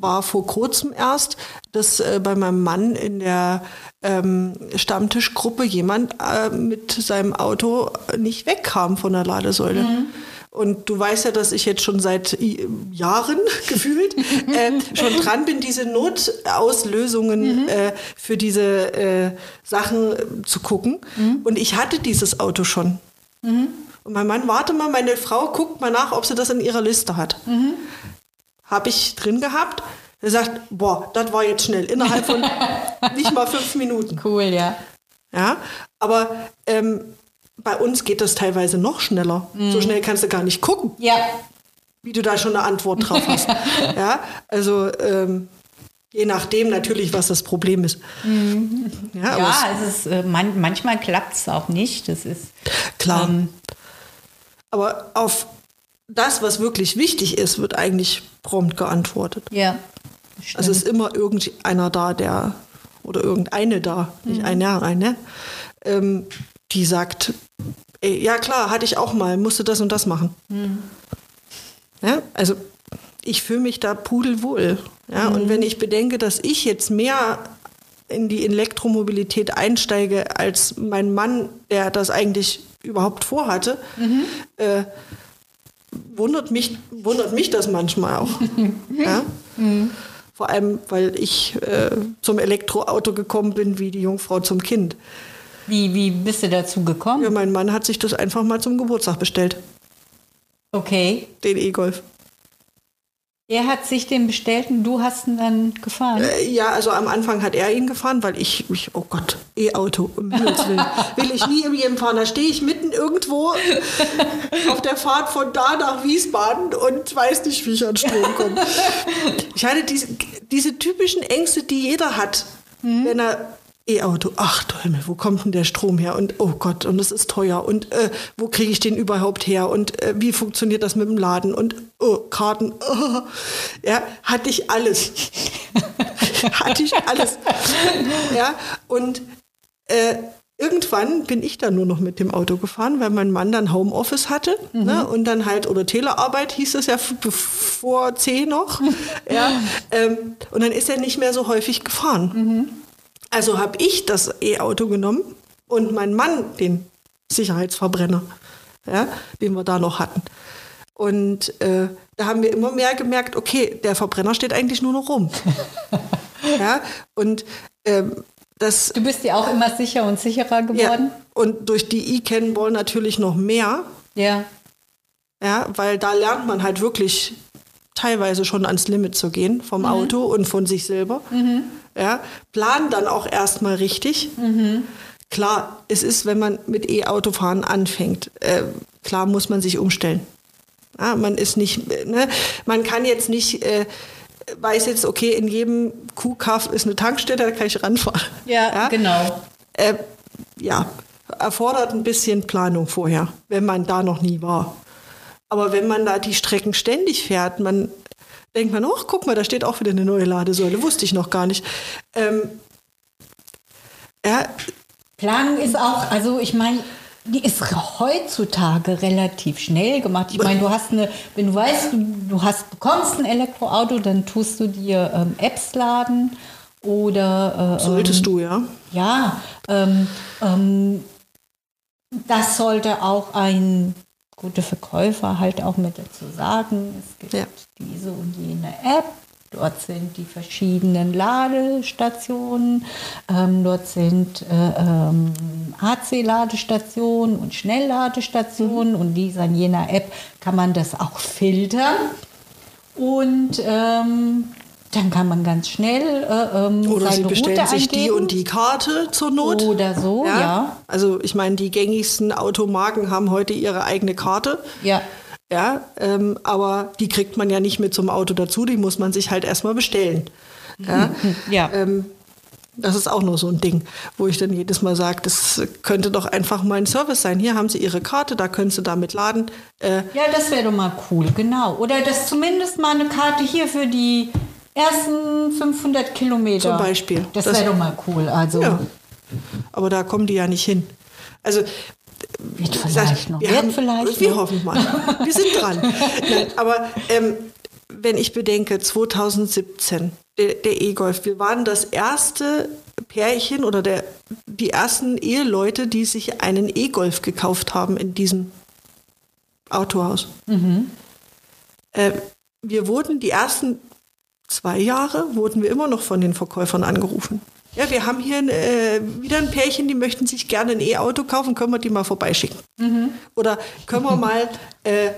war vor kurzem erst, dass äh, bei meinem Mann in der ähm, Stammtischgruppe jemand äh, mit seinem Auto nicht wegkam von der Ladesäule. Und du weißt ja, dass ich jetzt schon seit i- Jahren gefühlt äh, schon dran bin, diese Notauslösungen äh, für diese äh, Sachen äh, zu gucken. Und ich hatte dieses Auto schon. Und mein Mann, warte mal, meine Frau guckt mal nach, ob sie das in ihrer Liste hat. Habe ich drin gehabt. Er sagt, boah, das war jetzt schnell, innerhalb von nicht mal fünf Minuten. Cool, ja. Ja, aber ähm, bei uns geht das teilweise noch schneller. So schnell kannst du gar nicht gucken, Ja, wie du da schon eine Antwort drauf hast. ja, also ähm, je nachdem natürlich, was das Problem ist. Ja, aber ja es ist, äh, man, manchmal klappt es auch nicht. Das ist es, klar. ähm, Aber auf das, was wirklich wichtig ist, wird eigentlich prompt geantwortet. ja. Also es ist immer irgendeiner da, der, oder irgendeine da, nicht eine, eine, ähm, die sagt, ey, ja klar, hatte ich auch mal, musste das und das machen. Ja, also ich fühle mich da pudelwohl. Ja, Und wenn ich bedenke, dass ich jetzt mehr in die Elektromobilität einsteige als mein Mann, der das eigentlich überhaupt vorhatte, äh, wundert, mich, wundert mich das manchmal auch. ja? Vor allem, weil ich äh, zum Elektroauto gekommen bin wie die Jungfrau zum Kind. Wie, wie bist du dazu gekommen? Ja, mein Mann hat sich das einfach mal zum Geburtstag bestellt, Okay. den E-Golf. Er hat sich den bestellt und du hast ihn dann gefahren. Äh, ja, also am Anfang hat er ihn gefahren, weil ich, ich oh Gott, E-Auto, um Himmels Willen, will ich nie im jedem fahren. Da stehe ich mitten irgendwo auf der Fahrt von da nach Wiesbaden und weiß nicht, wie ich an Strom komme. Ich hatte diese, diese typischen Ängste, die jeder hat, wenn er E-Auto, ach du Himmel, wo kommt denn der Strom her? Und oh Gott, und es ist teuer. Und äh, wo kriege ich den überhaupt her? Und äh, wie funktioniert das mit dem Laden? Und oh, Karten, oh. ja, hatte ich alles. hatte ich alles. Ja, und äh, irgendwann bin ich dann nur noch mit dem Auto gefahren, weil mein Mann dann Homeoffice hatte. Ne? Und dann halt, oder Telearbeit hieß es ja vor zehn noch. ja, ähm, und dann ist er nicht mehr so häufig gefahren. Also habe ich das E-Auto genommen und mein Mann den Sicherheitsverbrenner, ja, den wir da noch hatten. Und äh, da haben wir immer mehr gemerkt, okay, der Verbrenner steht eigentlich nur noch rum. Ja, und ähm, das. Du bist ja auch immer sicher und sicherer geworden. Ja, und durch die E-Cannonball natürlich noch mehr. Ja. Ja, weil da lernt man halt wirklich teilweise schon ans Limit zu gehen vom Mhm. Auto und von sich selber. Ja, planen dann auch erstmal richtig. Mhm. Klar, es ist, wenn man mit E-Autofahren anfängt, äh, klar muss man sich umstellen. Ja, man ist nicht, ne, man kann jetzt nicht, äh, weiß jetzt, okay, in jedem Kuhkaff ist eine Tankstelle, da kann ich ranfahren. Ja, genau. Äh, ja, erfordert ein bisschen Planung vorher, wenn man da noch nie war. Aber wenn man da die Strecken ständig fährt, man denkt man, ach, guck mal, da steht auch wieder eine neue Ladesäule, wusste ich noch gar nicht. Ähm, ja, Planung ist auch, also ich meine, die ist heutzutage relativ schnell gemacht. Ich meine, du hast eine, wenn du weißt, du, du hast, bekommst ein Elektroauto, dann tust du dir ähm, Apps laden oder äh, solltest du, ja. Ja, ähm, ähm, das sollte auch ein guter Verkäufer halt auch mit dazu sagen. Es gibt Ja. diese und jene App. Dort sind die verschiedenen Ladestationen. Ähm, dort sind äh, ähm, AC-Ladestationen und Schnellladestationen. Und dieser in jener App kann man das auch filtern. Und ähm, dann kann man ganz schnell äh, ähm, Oder sie seine bestellen Route sich die und die Karte zur Not. Oder so, ja. Also ich meine, die gängigsten Automarken haben heute ihre eigene Karte. Ja, Ja, ähm, aber die kriegt man ja nicht mit zum Auto dazu, die muss man sich halt erstmal bestellen. Ja, Ja. Ähm, das ist auch nur so ein Ding, wo ich dann jedes Mal sage, das könnte doch einfach mal ein Service sein. Hier haben Sie Ihre Karte, da können Sie damit laden. Äh, ja, das wäre doch mal cool, genau. Oder dass zumindest mal eine Karte hier für die ersten 500 Kilometer. Zum Beispiel. Das, Das- wäre doch mal cool. Also ja. Aber da kommen die ja nicht hin. Also wird vielleicht noch. wir, haben, vielleicht wir noch. hoffen mal. Wir sind dran. Nein, aber ähm, wenn ich bedenke, 2017, der, der E-Golf, wir waren das erste Pärchen oder der, die ersten Eheleute, die sich einen E-Golf gekauft haben in diesem Autohaus. Mhm. Äh, wir wurden die ersten zwei Jahre, wurden wir immer noch von den Verkäufern angerufen. Ja, wir haben hier äh, wieder ein Pärchen, die möchten sich gerne ein E-Auto kaufen, können wir die mal vorbeischicken? Mhm. Oder können wir mal äh,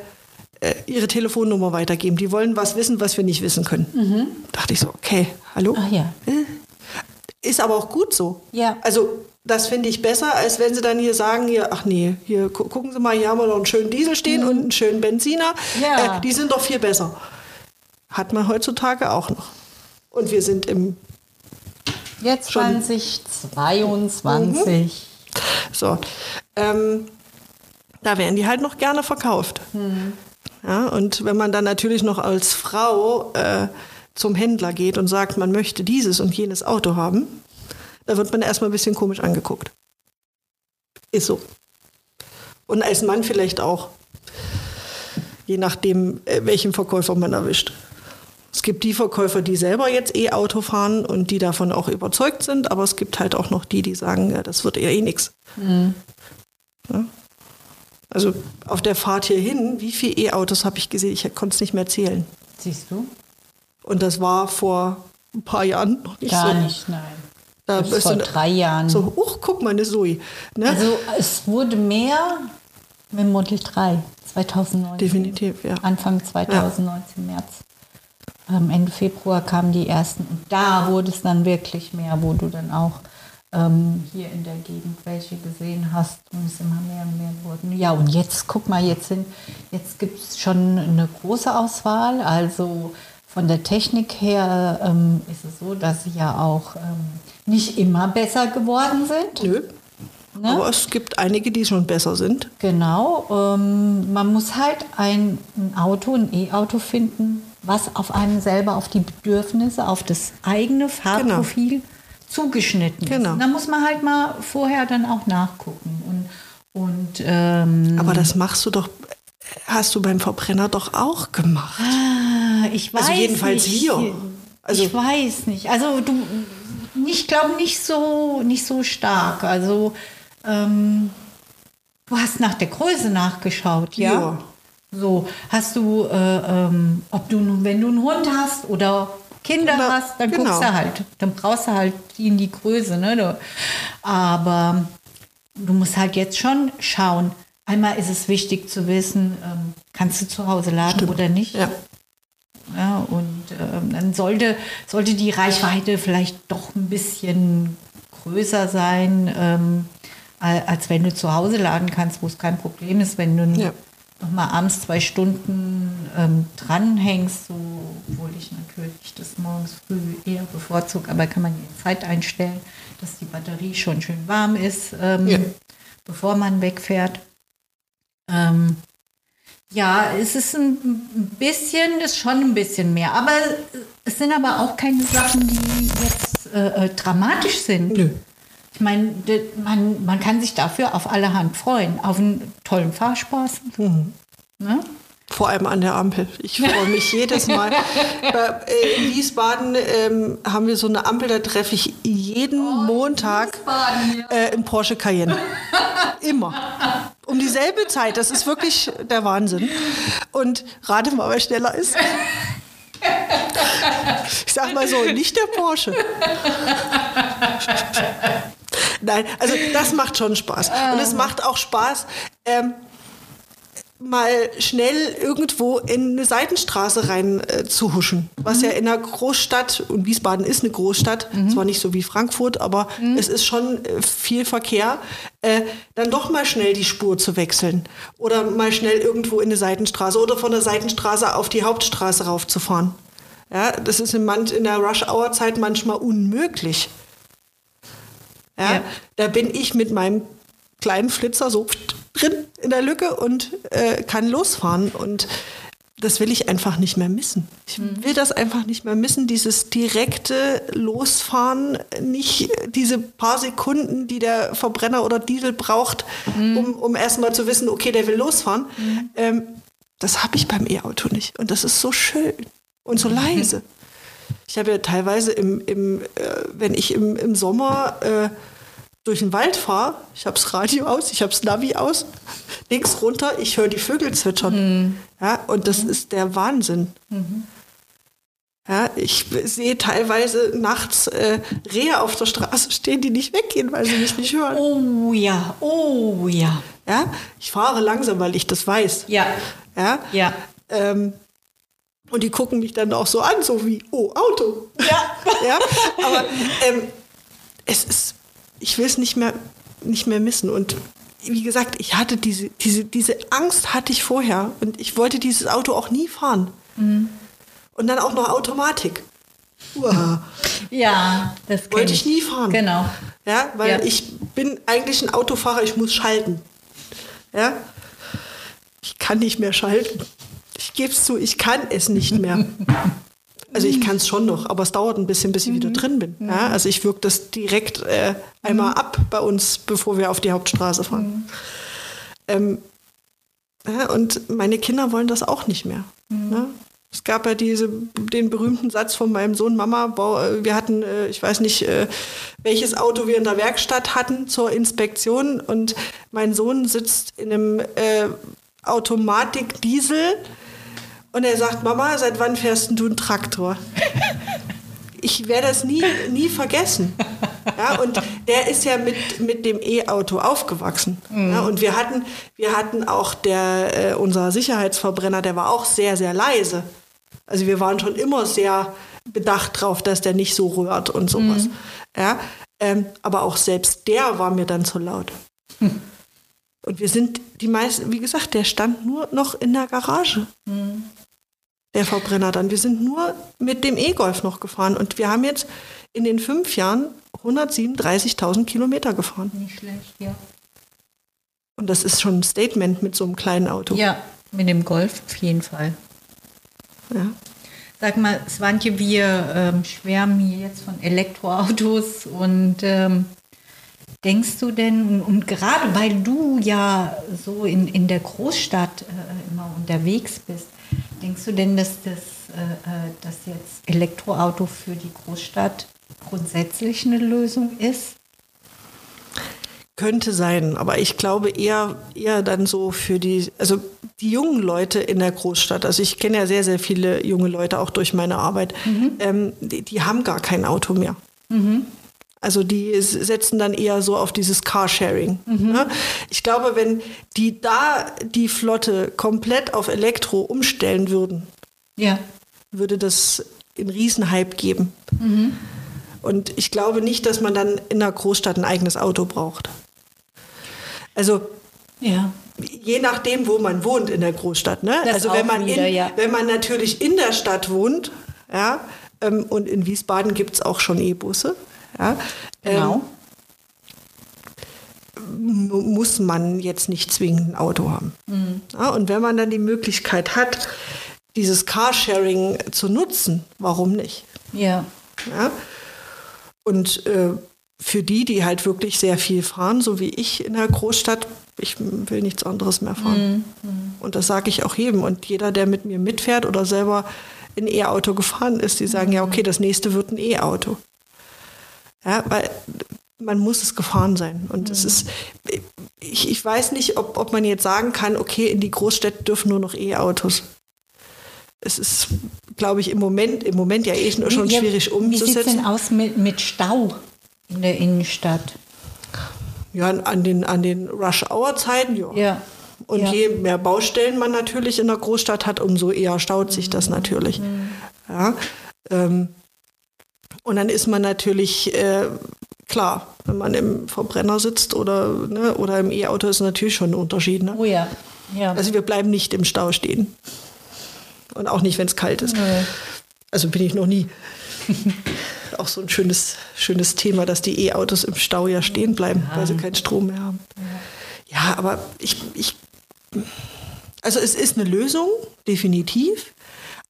äh, ihre Telefonnummer weitergeben? Die wollen was wissen, was wir nicht wissen können. Dachte ich so, okay, hallo? Ach Mhm. ja. Ist aber auch gut so. Ja. Also das finde ich besser, als wenn sie dann hier sagen, hier, ach nee, hier gu gucken Sie mal, hier haben wir noch einen schönen Diesel stehen und einen schönen Benziner. Mhm. Ja. Äh, die sind doch viel besser. Hat man heutzutage auch noch. Und wir sind im, Jetzt Schon. 2022. so, ähm, da werden die halt noch gerne verkauft. Ja, und wenn man dann natürlich noch als Frau äh, zum Händler geht und sagt, man möchte dieses und jenes Auto haben, da wird man erstmal ein bisschen komisch angeguckt. Ist so. Und als Mann vielleicht auch. Je nachdem, äh, welchen Verkäufer man erwischt. Es gibt die Verkäufer, die selber jetzt E-Auto fahren und die davon auch überzeugt sind, aber es gibt halt auch noch die, die sagen, ja, das wird eher eh nichts. Ja. Also auf der Fahrt hierhin, wie viele E-Autos habe ich gesehen? Ich konnte es nicht mehr zählen. Siehst du? Und das war vor ein paar Jahren noch nicht Gar so. nicht, nein. Da bist vor drei Jahren. so, uch, guck mal, eine Zoe. Ne? Also es wurde mehr mit Model 3 2019. Definitiv, ja. Anfang 2019, März. Ähm, Ende Februar kamen die ersten. Und da wurde es dann wirklich mehr, wo du dann auch ähm, hier in der Gegend welche gesehen hast und es immer mehr und mehr wurden. Ja, und jetzt, guck mal, jetzt, sind- jetzt gibt es schon eine große Auswahl. Also von der Technik her ähm, ist es so, dass sie ja auch ähm, nicht immer besser geworden sind. Nö. Ne? Aber es gibt einige, die schon besser sind. Genau, ähm, man muss halt ein, ein Auto, ein E-Auto finden, was auf einen selber, auf die Bedürfnisse, auf das eigene Fahrprofil zugeschnitten ist. Genau. Da muss man halt mal vorher dann auch nachgucken. Und, und ähm, Aber das machst du doch, hast du beim Verbrenner doch auch gemacht. ah, ich weiß Also jedenfalls nicht. wir. Also- ich weiß nicht. Also du, ich glaube nicht so, nicht so stark. Also ähm, du hast nach der Größe nachgeschaut, ja? Ja. So, hast du, äh, ähm, ob du, nun- wenn du einen Hund hast oder Kinder Genau, hast, dann genau. guckst du halt. Dann brauchst du halt die in die Größe. Ne? Aber du musst halt jetzt schon schauen. Einmal ist es wichtig zu wissen, ähm, kannst du zu Hause laden oder nicht. Ja. Ja, und ähm, dann sollte, sollte die Reichweite vielleicht doch ein bisschen größer sein, ähm, al- als wenn du zu Hause laden kannst, wo es kein Problem ist, wenn du Ja. Noch mal abends zwei Stunden ähm, dranhängst, so, obwohl ich natürlich das morgens früh eher bevorzuge, aber kann man die Zeit einstellen, dass die Batterie schon schön warm ist, ähm, Ja. bevor man wegfährt. Ähm, ja, es ist ein ein bisschen, ist schon ein bisschen mehr. Aber es sind aber auch keine Sachen, die jetzt äh, äh, dramatisch sind. Nö. Ich meine, man, man kann sich dafür auf allerhand freuen. Auf einen tollen Fahrspaß. Ne? Vor allem an der Ampel. Ich freue mich jedes Mal. Äh, in Wiesbaden ähm, haben wir so eine Ampel, da treffe ich jeden Montag äh, einen Porsche Cayenne. Immer. Um dieselbe Zeit. Das ist wirklich der Wahnsinn. Und rate mal, wer schneller ist. Ich sag mal so, nicht der Porsche. Nein, also das macht schon Spaß. Und es macht auch Spaß, ähm, mal schnell irgendwo in eine Seitenstraße rein äh, zu huschen. Was ja in einer Großstadt, und Wiesbaden ist eine Großstadt, zwar nicht so wie Frankfurt, aber es ist schon äh, viel Verkehr, äh, dann doch mal schnell die Spur zu wechseln. Oder mal schnell irgendwo in eine Seitenstraße oder von der Seitenstraße auf die Hauptstraße raufzufahren. Ja, das ist in, manch, in der Rush-Hour-Zeit manchmal unmöglich. Ja, Ja. Da bin ich mit meinem kleinen Flitzer so drin in der Lücke und äh, kann losfahren. Und das will ich einfach nicht mehr missen. Ich will das einfach nicht mehr missen, dieses direkte Losfahren, nicht diese paar Sekunden, die der Verbrenner oder Diesel braucht, um, um erstmal zu wissen, okay, der will losfahren. Ähm, das habe ich beim E-Auto nicht. Und das ist so schön und so leise. Ich habe ja teilweise, im, im, äh, wenn ich im, im Sommer äh, durch den Wald fahre, ich habe das Radio aus, ich habe das Navi aus, links runter, ich höre die Vögel zwitschern. Ja, und das ist der Wahnsinn. Ja, ich sehe teilweise nachts äh, Rehe auf der Straße stehen, die nicht weggehen, weil sie mich nicht hören. Oh ja, oh ja. Ja, ich fahre langsam, weil ich das weiß. Ja, Ja, ja. Ähm, und die gucken mich dann auch so an, so wie, oh, Auto. Ja, ja aber ähm, es ist, ich will es nicht mehr, nicht mehr missen. Und wie gesagt, ich hatte diese, diese, diese Angst hatte ich vorher und ich wollte dieses Auto auch nie fahren. Und dann auch noch Automatik. Uah. Ja, das Wollte ich nie fahren. Genau. Ja, weil Ja. ich bin eigentlich ein Autofahrer, ich muss schalten. Ja? Ich kann nicht mehr schalten. Ich gebe es zu, ich kann es nicht mehr. Also ich kann es schon noch, aber es dauert ein bisschen, bis ich wieder drin bin. Ja? Also ich wirke das direkt äh, einmal ab bei uns, bevor wir auf die Hauptstraße fahren. Ähm, ja, und meine Kinder wollen das auch nicht mehr. Ja? Es gab ja diese, den berühmten Satz von meinem Sohn, Mama, äh, wir hatten, äh, ich weiß nicht, äh, welches Auto wir in der Werkstatt hatten zur Inspektion und mein Sohn sitzt in einem äh, Automatik-Diesel und er sagt, Mama, seit wann fährst du einen Traktor? Ich werde das nie, nie vergessen. Ja, und der ist ja mit, mit dem E-Auto aufgewachsen. Ja, und wir hatten, wir hatten auch der, äh, unser Sicherheitsverbrenner, der war auch sehr, sehr leise. Also wir waren schon immer sehr bedacht drauf, dass der nicht so rührt und sowas. Ja, ähm, aber auch selbst der war mir dann zu laut. Und wir sind die meisten, wie gesagt, der stand nur noch in der Garage. Der Verbrenner dann. Wir sind nur mit dem E-Golf noch gefahren. Und wir haben jetzt in den fünf Jahren 137.000 Kilometer gefahren. Nicht schlecht, ja. Und das ist schon ein Statement mit so einem kleinen Auto. Ja, mit dem Golf auf jeden Fall. Ja. Sag mal, Swantje, wir ähm, schwärmen hier jetzt von Elektroautos und ähm, denkst du denn, und, gerade weil du ja so in, in der Großstadt äh, immer unterwegs bist, denkst du denn, dass das äh, äh, dass jetzt Elektroauto für die Großstadt grundsätzlich eine Lösung ist? Könnte sein, aber ich glaube eher, eher dann so für die, also die jungen Leute in der Großstadt, also ich kenne ja sehr, sehr viele junge Leute auch durch meine Arbeit, Mhm. ähm, die, die haben gar kein Auto mehr. Also die setzen dann eher so auf dieses Carsharing. Mhm. Ne? Ich glaube, wenn die da die Flotte komplett auf Elektro umstellen würden, Ja. würde das einen Riesenhype geben. Und ich glaube nicht, dass man dann in einer Großstadt ein eigenes Auto braucht. Also Ja. je nachdem, wo man wohnt in der Großstadt. Ne? Das also wenn man, wieder, in, ja. wenn man natürlich in der Stadt wohnt, ja, ähm, und in Wiesbaden gibt es auch schon E-Busse, ja, Genau. ähm, mu- muss man jetzt nicht zwingend ein Auto haben. Mhm. Ja, und wenn man dann die Möglichkeit hat, dieses Carsharing zu nutzen, warum nicht? Ja. Ja? Und äh, für die, die halt wirklich sehr viel fahren, so wie ich in der Großstadt, ich will nichts anderes mehr fahren. Und das sage ich auch jedem. Und jeder, der mit mir mitfährt oder selber in E-Auto gefahren ist, die sagen, ja, okay, das nächste wird ein E-Auto. Ja, weil man muss es gefahren sein. Und es ist, ich, ich weiß nicht, ob, ob man jetzt sagen kann, okay, in die Großstädte dürfen nur noch E-Autos. Es ist, glaube ich, im Moment, im Moment ja eh schon Ja, schwierig Wie sieht es umzusetzen. denn aus mit, mit Stau in der Innenstadt? Ja, an den, an den Rush-Hour-Zeiten, ja. Ja. Und ja. je mehr Baustellen man natürlich in der Großstadt hat, umso eher staut sich das natürlich. Ja, ähm, und dann ist man natürlich, äh, klar, wenn man im Verbrenner sitzt oder, ne, oder im E-Auto ist natürlich schon ein Unterschied. Ne? Oh ja. ja. Also wir bleiben nicht im Stau stehen. Und auch nicht, wenn es kalt ist. Nö. Also bin ich noch nie. auch so ein schönes, schönes Thema, dass die E-Autos im Stau ja stehen bleiben, weil sie keinen Strom mehr haben. Ja, aber ich, ich, also es ist eine Lösung, definitiv.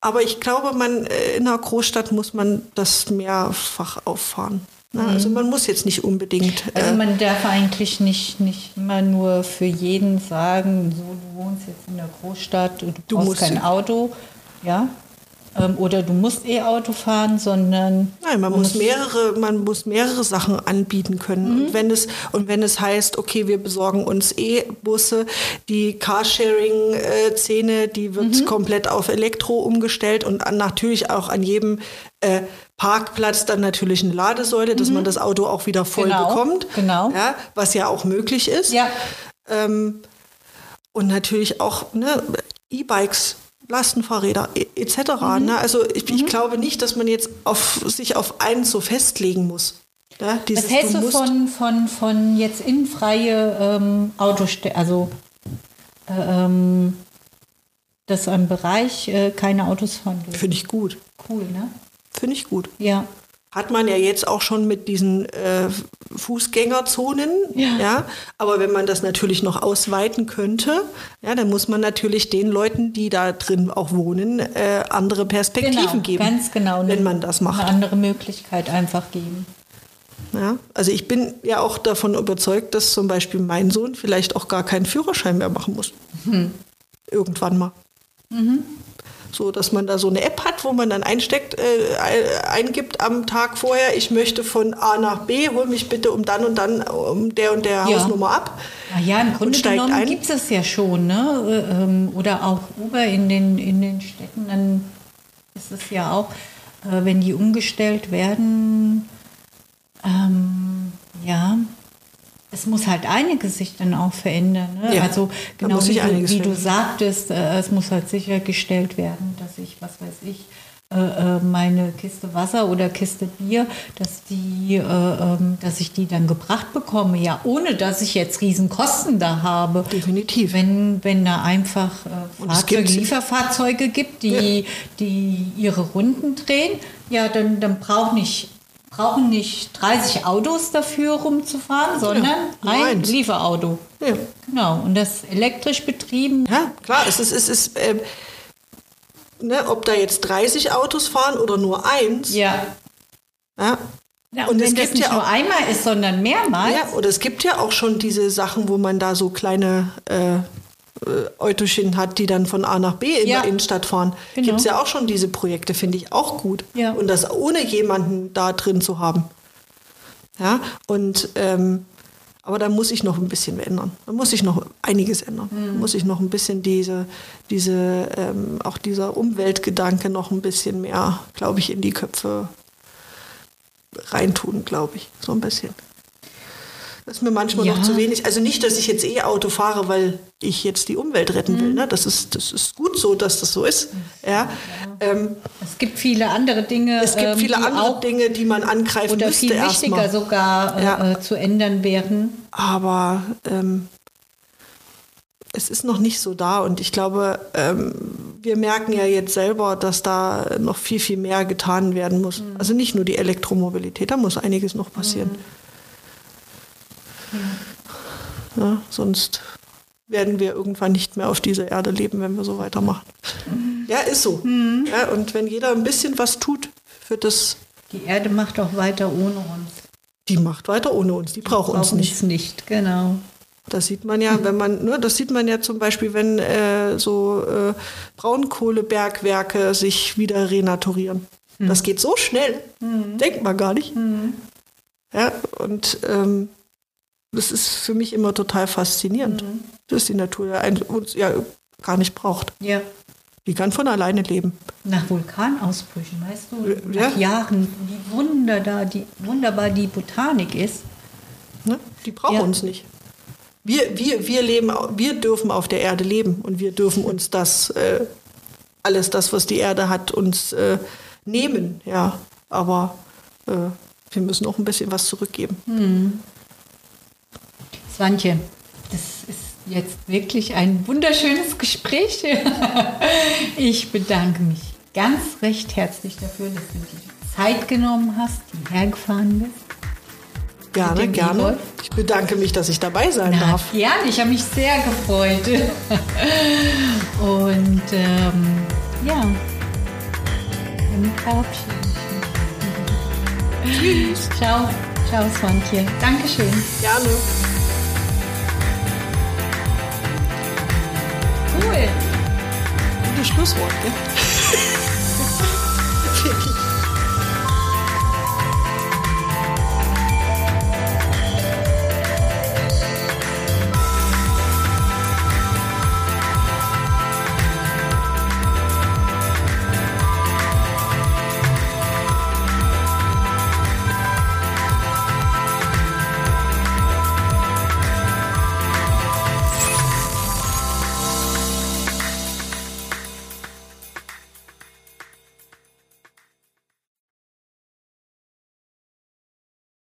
Aber ich glaube, man äh, in einer Großstadt muss man das mehrfach auffahren. Ne? Also man muss jetzt nicht unbedingt. Also äh, man darf eigentlich nicht, nicht immer nur für jeden sagen, so du wohnst jetzt in der Großstadt und du, Du brauchst musst- kein Auto, ja, oder du musst E-Auto fahren, sondern Nein, man muss mehrere, man muss mehrere Sachen anbieten können. Mhm. Und wenn es und wenn es heißt, okay, wir besorgen uns E-Busse, die Carsharing-Szene, die wird Mhm. komplett auf Elektro umgestellt und an, natürlich auch an jedem äh, Parkplatz dann natürlich eine Ladesäule, dass man das Auto auch wieder voll Mhm. Genau, bekommt. genau. Ja, was ja auch möglich ist. ja, Ähm, und natürlich auch ne, E-Bikes, Lastenfahrräder e- etc. Mhm. Ne? Also ich, ich glaube nicht, dass man jetzt auf, sich auf eins so festlegen muss. Ja, dieses, was hältst du musst- von, von, von jetzt innenfreie ähm, Autostellen, also äh, ähm, dass ein Bereich äh, keine Autos fahren dürfen? Finde ich gut. Cool, ne? Finde ich gut. Ja. Hat man ja jetzt auch schon mit diesen äh, Fußgängerzonen. Ja. Aber wenn man das natürlich noch ausweiten könnte, ja, dann muss man natürlich den Leuten, die da drin auch wohnen, äh, andere Perspektiven Genau, geben. ganz genau. Wenn man das macht. Eine andere Möglichkeit einfach geben. Ja, also ich bin ja auch davon überzeugt, dass zum Beispiel mein Sohn vielleicht auch gar keinen Führerschein mehr machen muss. Irgendwann mal. So, dass man da so eine App hat, wo man dann einsteckt, äh, ein- eingibt am Tag vorher, ich möchte von A nach B, hol mich bitte um dann und dann um der und der Ja. Hausnummer ab. Na ja, im Grunde genommen gibt es das ja schon. Ne? Äh, ähm, Oder auch Uber in den, in den Städten, dann ist es ja auch, äh, wenn die umgestellt werden, ähm, ja, es muss halt einiges sich dann auch verändern. Ne? Ja, also genau wie, du, wie du sagtest, äh, es muss halt sichergestellt werden, dass ich, was weiß ich, äh, äh, meine Kiste Wasser oder Kiste Bier, dass die, äh, ähm, dass ich die dann gebracht bekomme, ja, ohne dass ich jetzt Riesenkosten da habe. Definitiv. Wenn, wenn da einfach äh, Fahrzeuge, gibt- Lieferfahrzeuge gibt, die, die ihre Runden drehen, ja, dann, dann brauch nicht, brauchen nicht 30 Autos dafür rumzufahren, sondern nur ein eins. Lieferauto. Ja. Genau, und das elektrisch betrieben. Ja, klar, es ist, es ist ähm, ne, ob da jetzt 30 Autos fahren oder nur eins. Ja. Ja. ja Und und, es gibt ja nur auch- einmal ist, sondern mehrmals. Ja, oder es gibt ja auch schon diese Sachen, wo man da so kleine äh, äh, Autochen hat, die dann von A nach B in Ja. der Innenstadt fahren. Genau. Gibt es ja auch schon diese Projekte, finde ich auch gut. Ja. Und das ohne jemanden da drin zu haben. Ja, und ähm, Aber da muss ich noch ein bisschen ändern. Da muss ich noch einiges ändern. Da muss ich noch ein bisschen diese, diese ähm, auch dieser Umweltgedanke noch ein bisschen mehr, glaube ich, in die Köpfe reintun, glaube ich. So ein bisschen. Das ist mir manchmal Ja. noch zu wenig. Also nicht, dass ich jetzt eh Auto fahre, weil ich jetzt die Umwelt retten Mhm. will. Ne? Das, ist, das ist gut so, dass das so ist. Ja. Ähm, Es gibt viele andere Dinge. es gibt ähm, viele die andere Dinge, die man angreifen oder müsste viel wichtiger erstmal. sogar äh, Ja. äh, zu ändern wären. aber ähm, es ist noch nicht so da und ich glaube, ähm, wir merken ja jetzt selber, dass da noch viel, viel mehr getan werden muss. Also nicht nur die Elektromobilität, da muss einiges noch passieren. Ja, sonst werden wir irgendwann nicht mehr auf dieser Erde leben, wenn wir so weitermachen. Ja, ist so. Ja, und wenn jeder ein bisschen was tut für das, Die Erde macht auch weiter ohne uns. die macht weiter ohne uns, die braucht uns nicht. uns nicht, genau. Das sieht man ja, wenn man, ne, das sieht man ja zum Beispiel, wenn äh, so äh, Braunkohlebergwerke sich wieder renaturieren. Das geht so schnell, denkt man gar nicht. Ja, und ähm, das ist für mich immer total faszinierend, dass die Natur uns ja gar nicht braucht. Ja. Die kann von alleine leben. Nach Vulkanausbrüchen, weißt du, Ja. nach Jahren, wie Wunder da, die, wunderbar die Botanik ist. Ne? Die braucht Ja. uns nicht. Wir, wir, wir, leben, wir dürfen auf der Erde leben und wir dürfen uns das, äh, alles das, was die Erde hat, uns äh, nehmen. Ja, aber äh, wir müssen auch ein bisschen was zurückgeben. Swantje, das ist jetzt wirklich ein wunderschönes Gespräch. Ich bedanke mich ganz recht herzlich dafür, dass du dir die Zeit genommen hast, hierher gefahren bist. Gerne, gerne. E-Golf? Ich bedanke mich, dass ich dabei sein Na, darf. ja, ich habe mich sehr gefreut. Und ähm, ja, dann verabschiede ich mich. Tschüss. Ciao. Ciao, Swantje. Dankeschön. Gerne. Cool. Gutes Schlusswort, gell?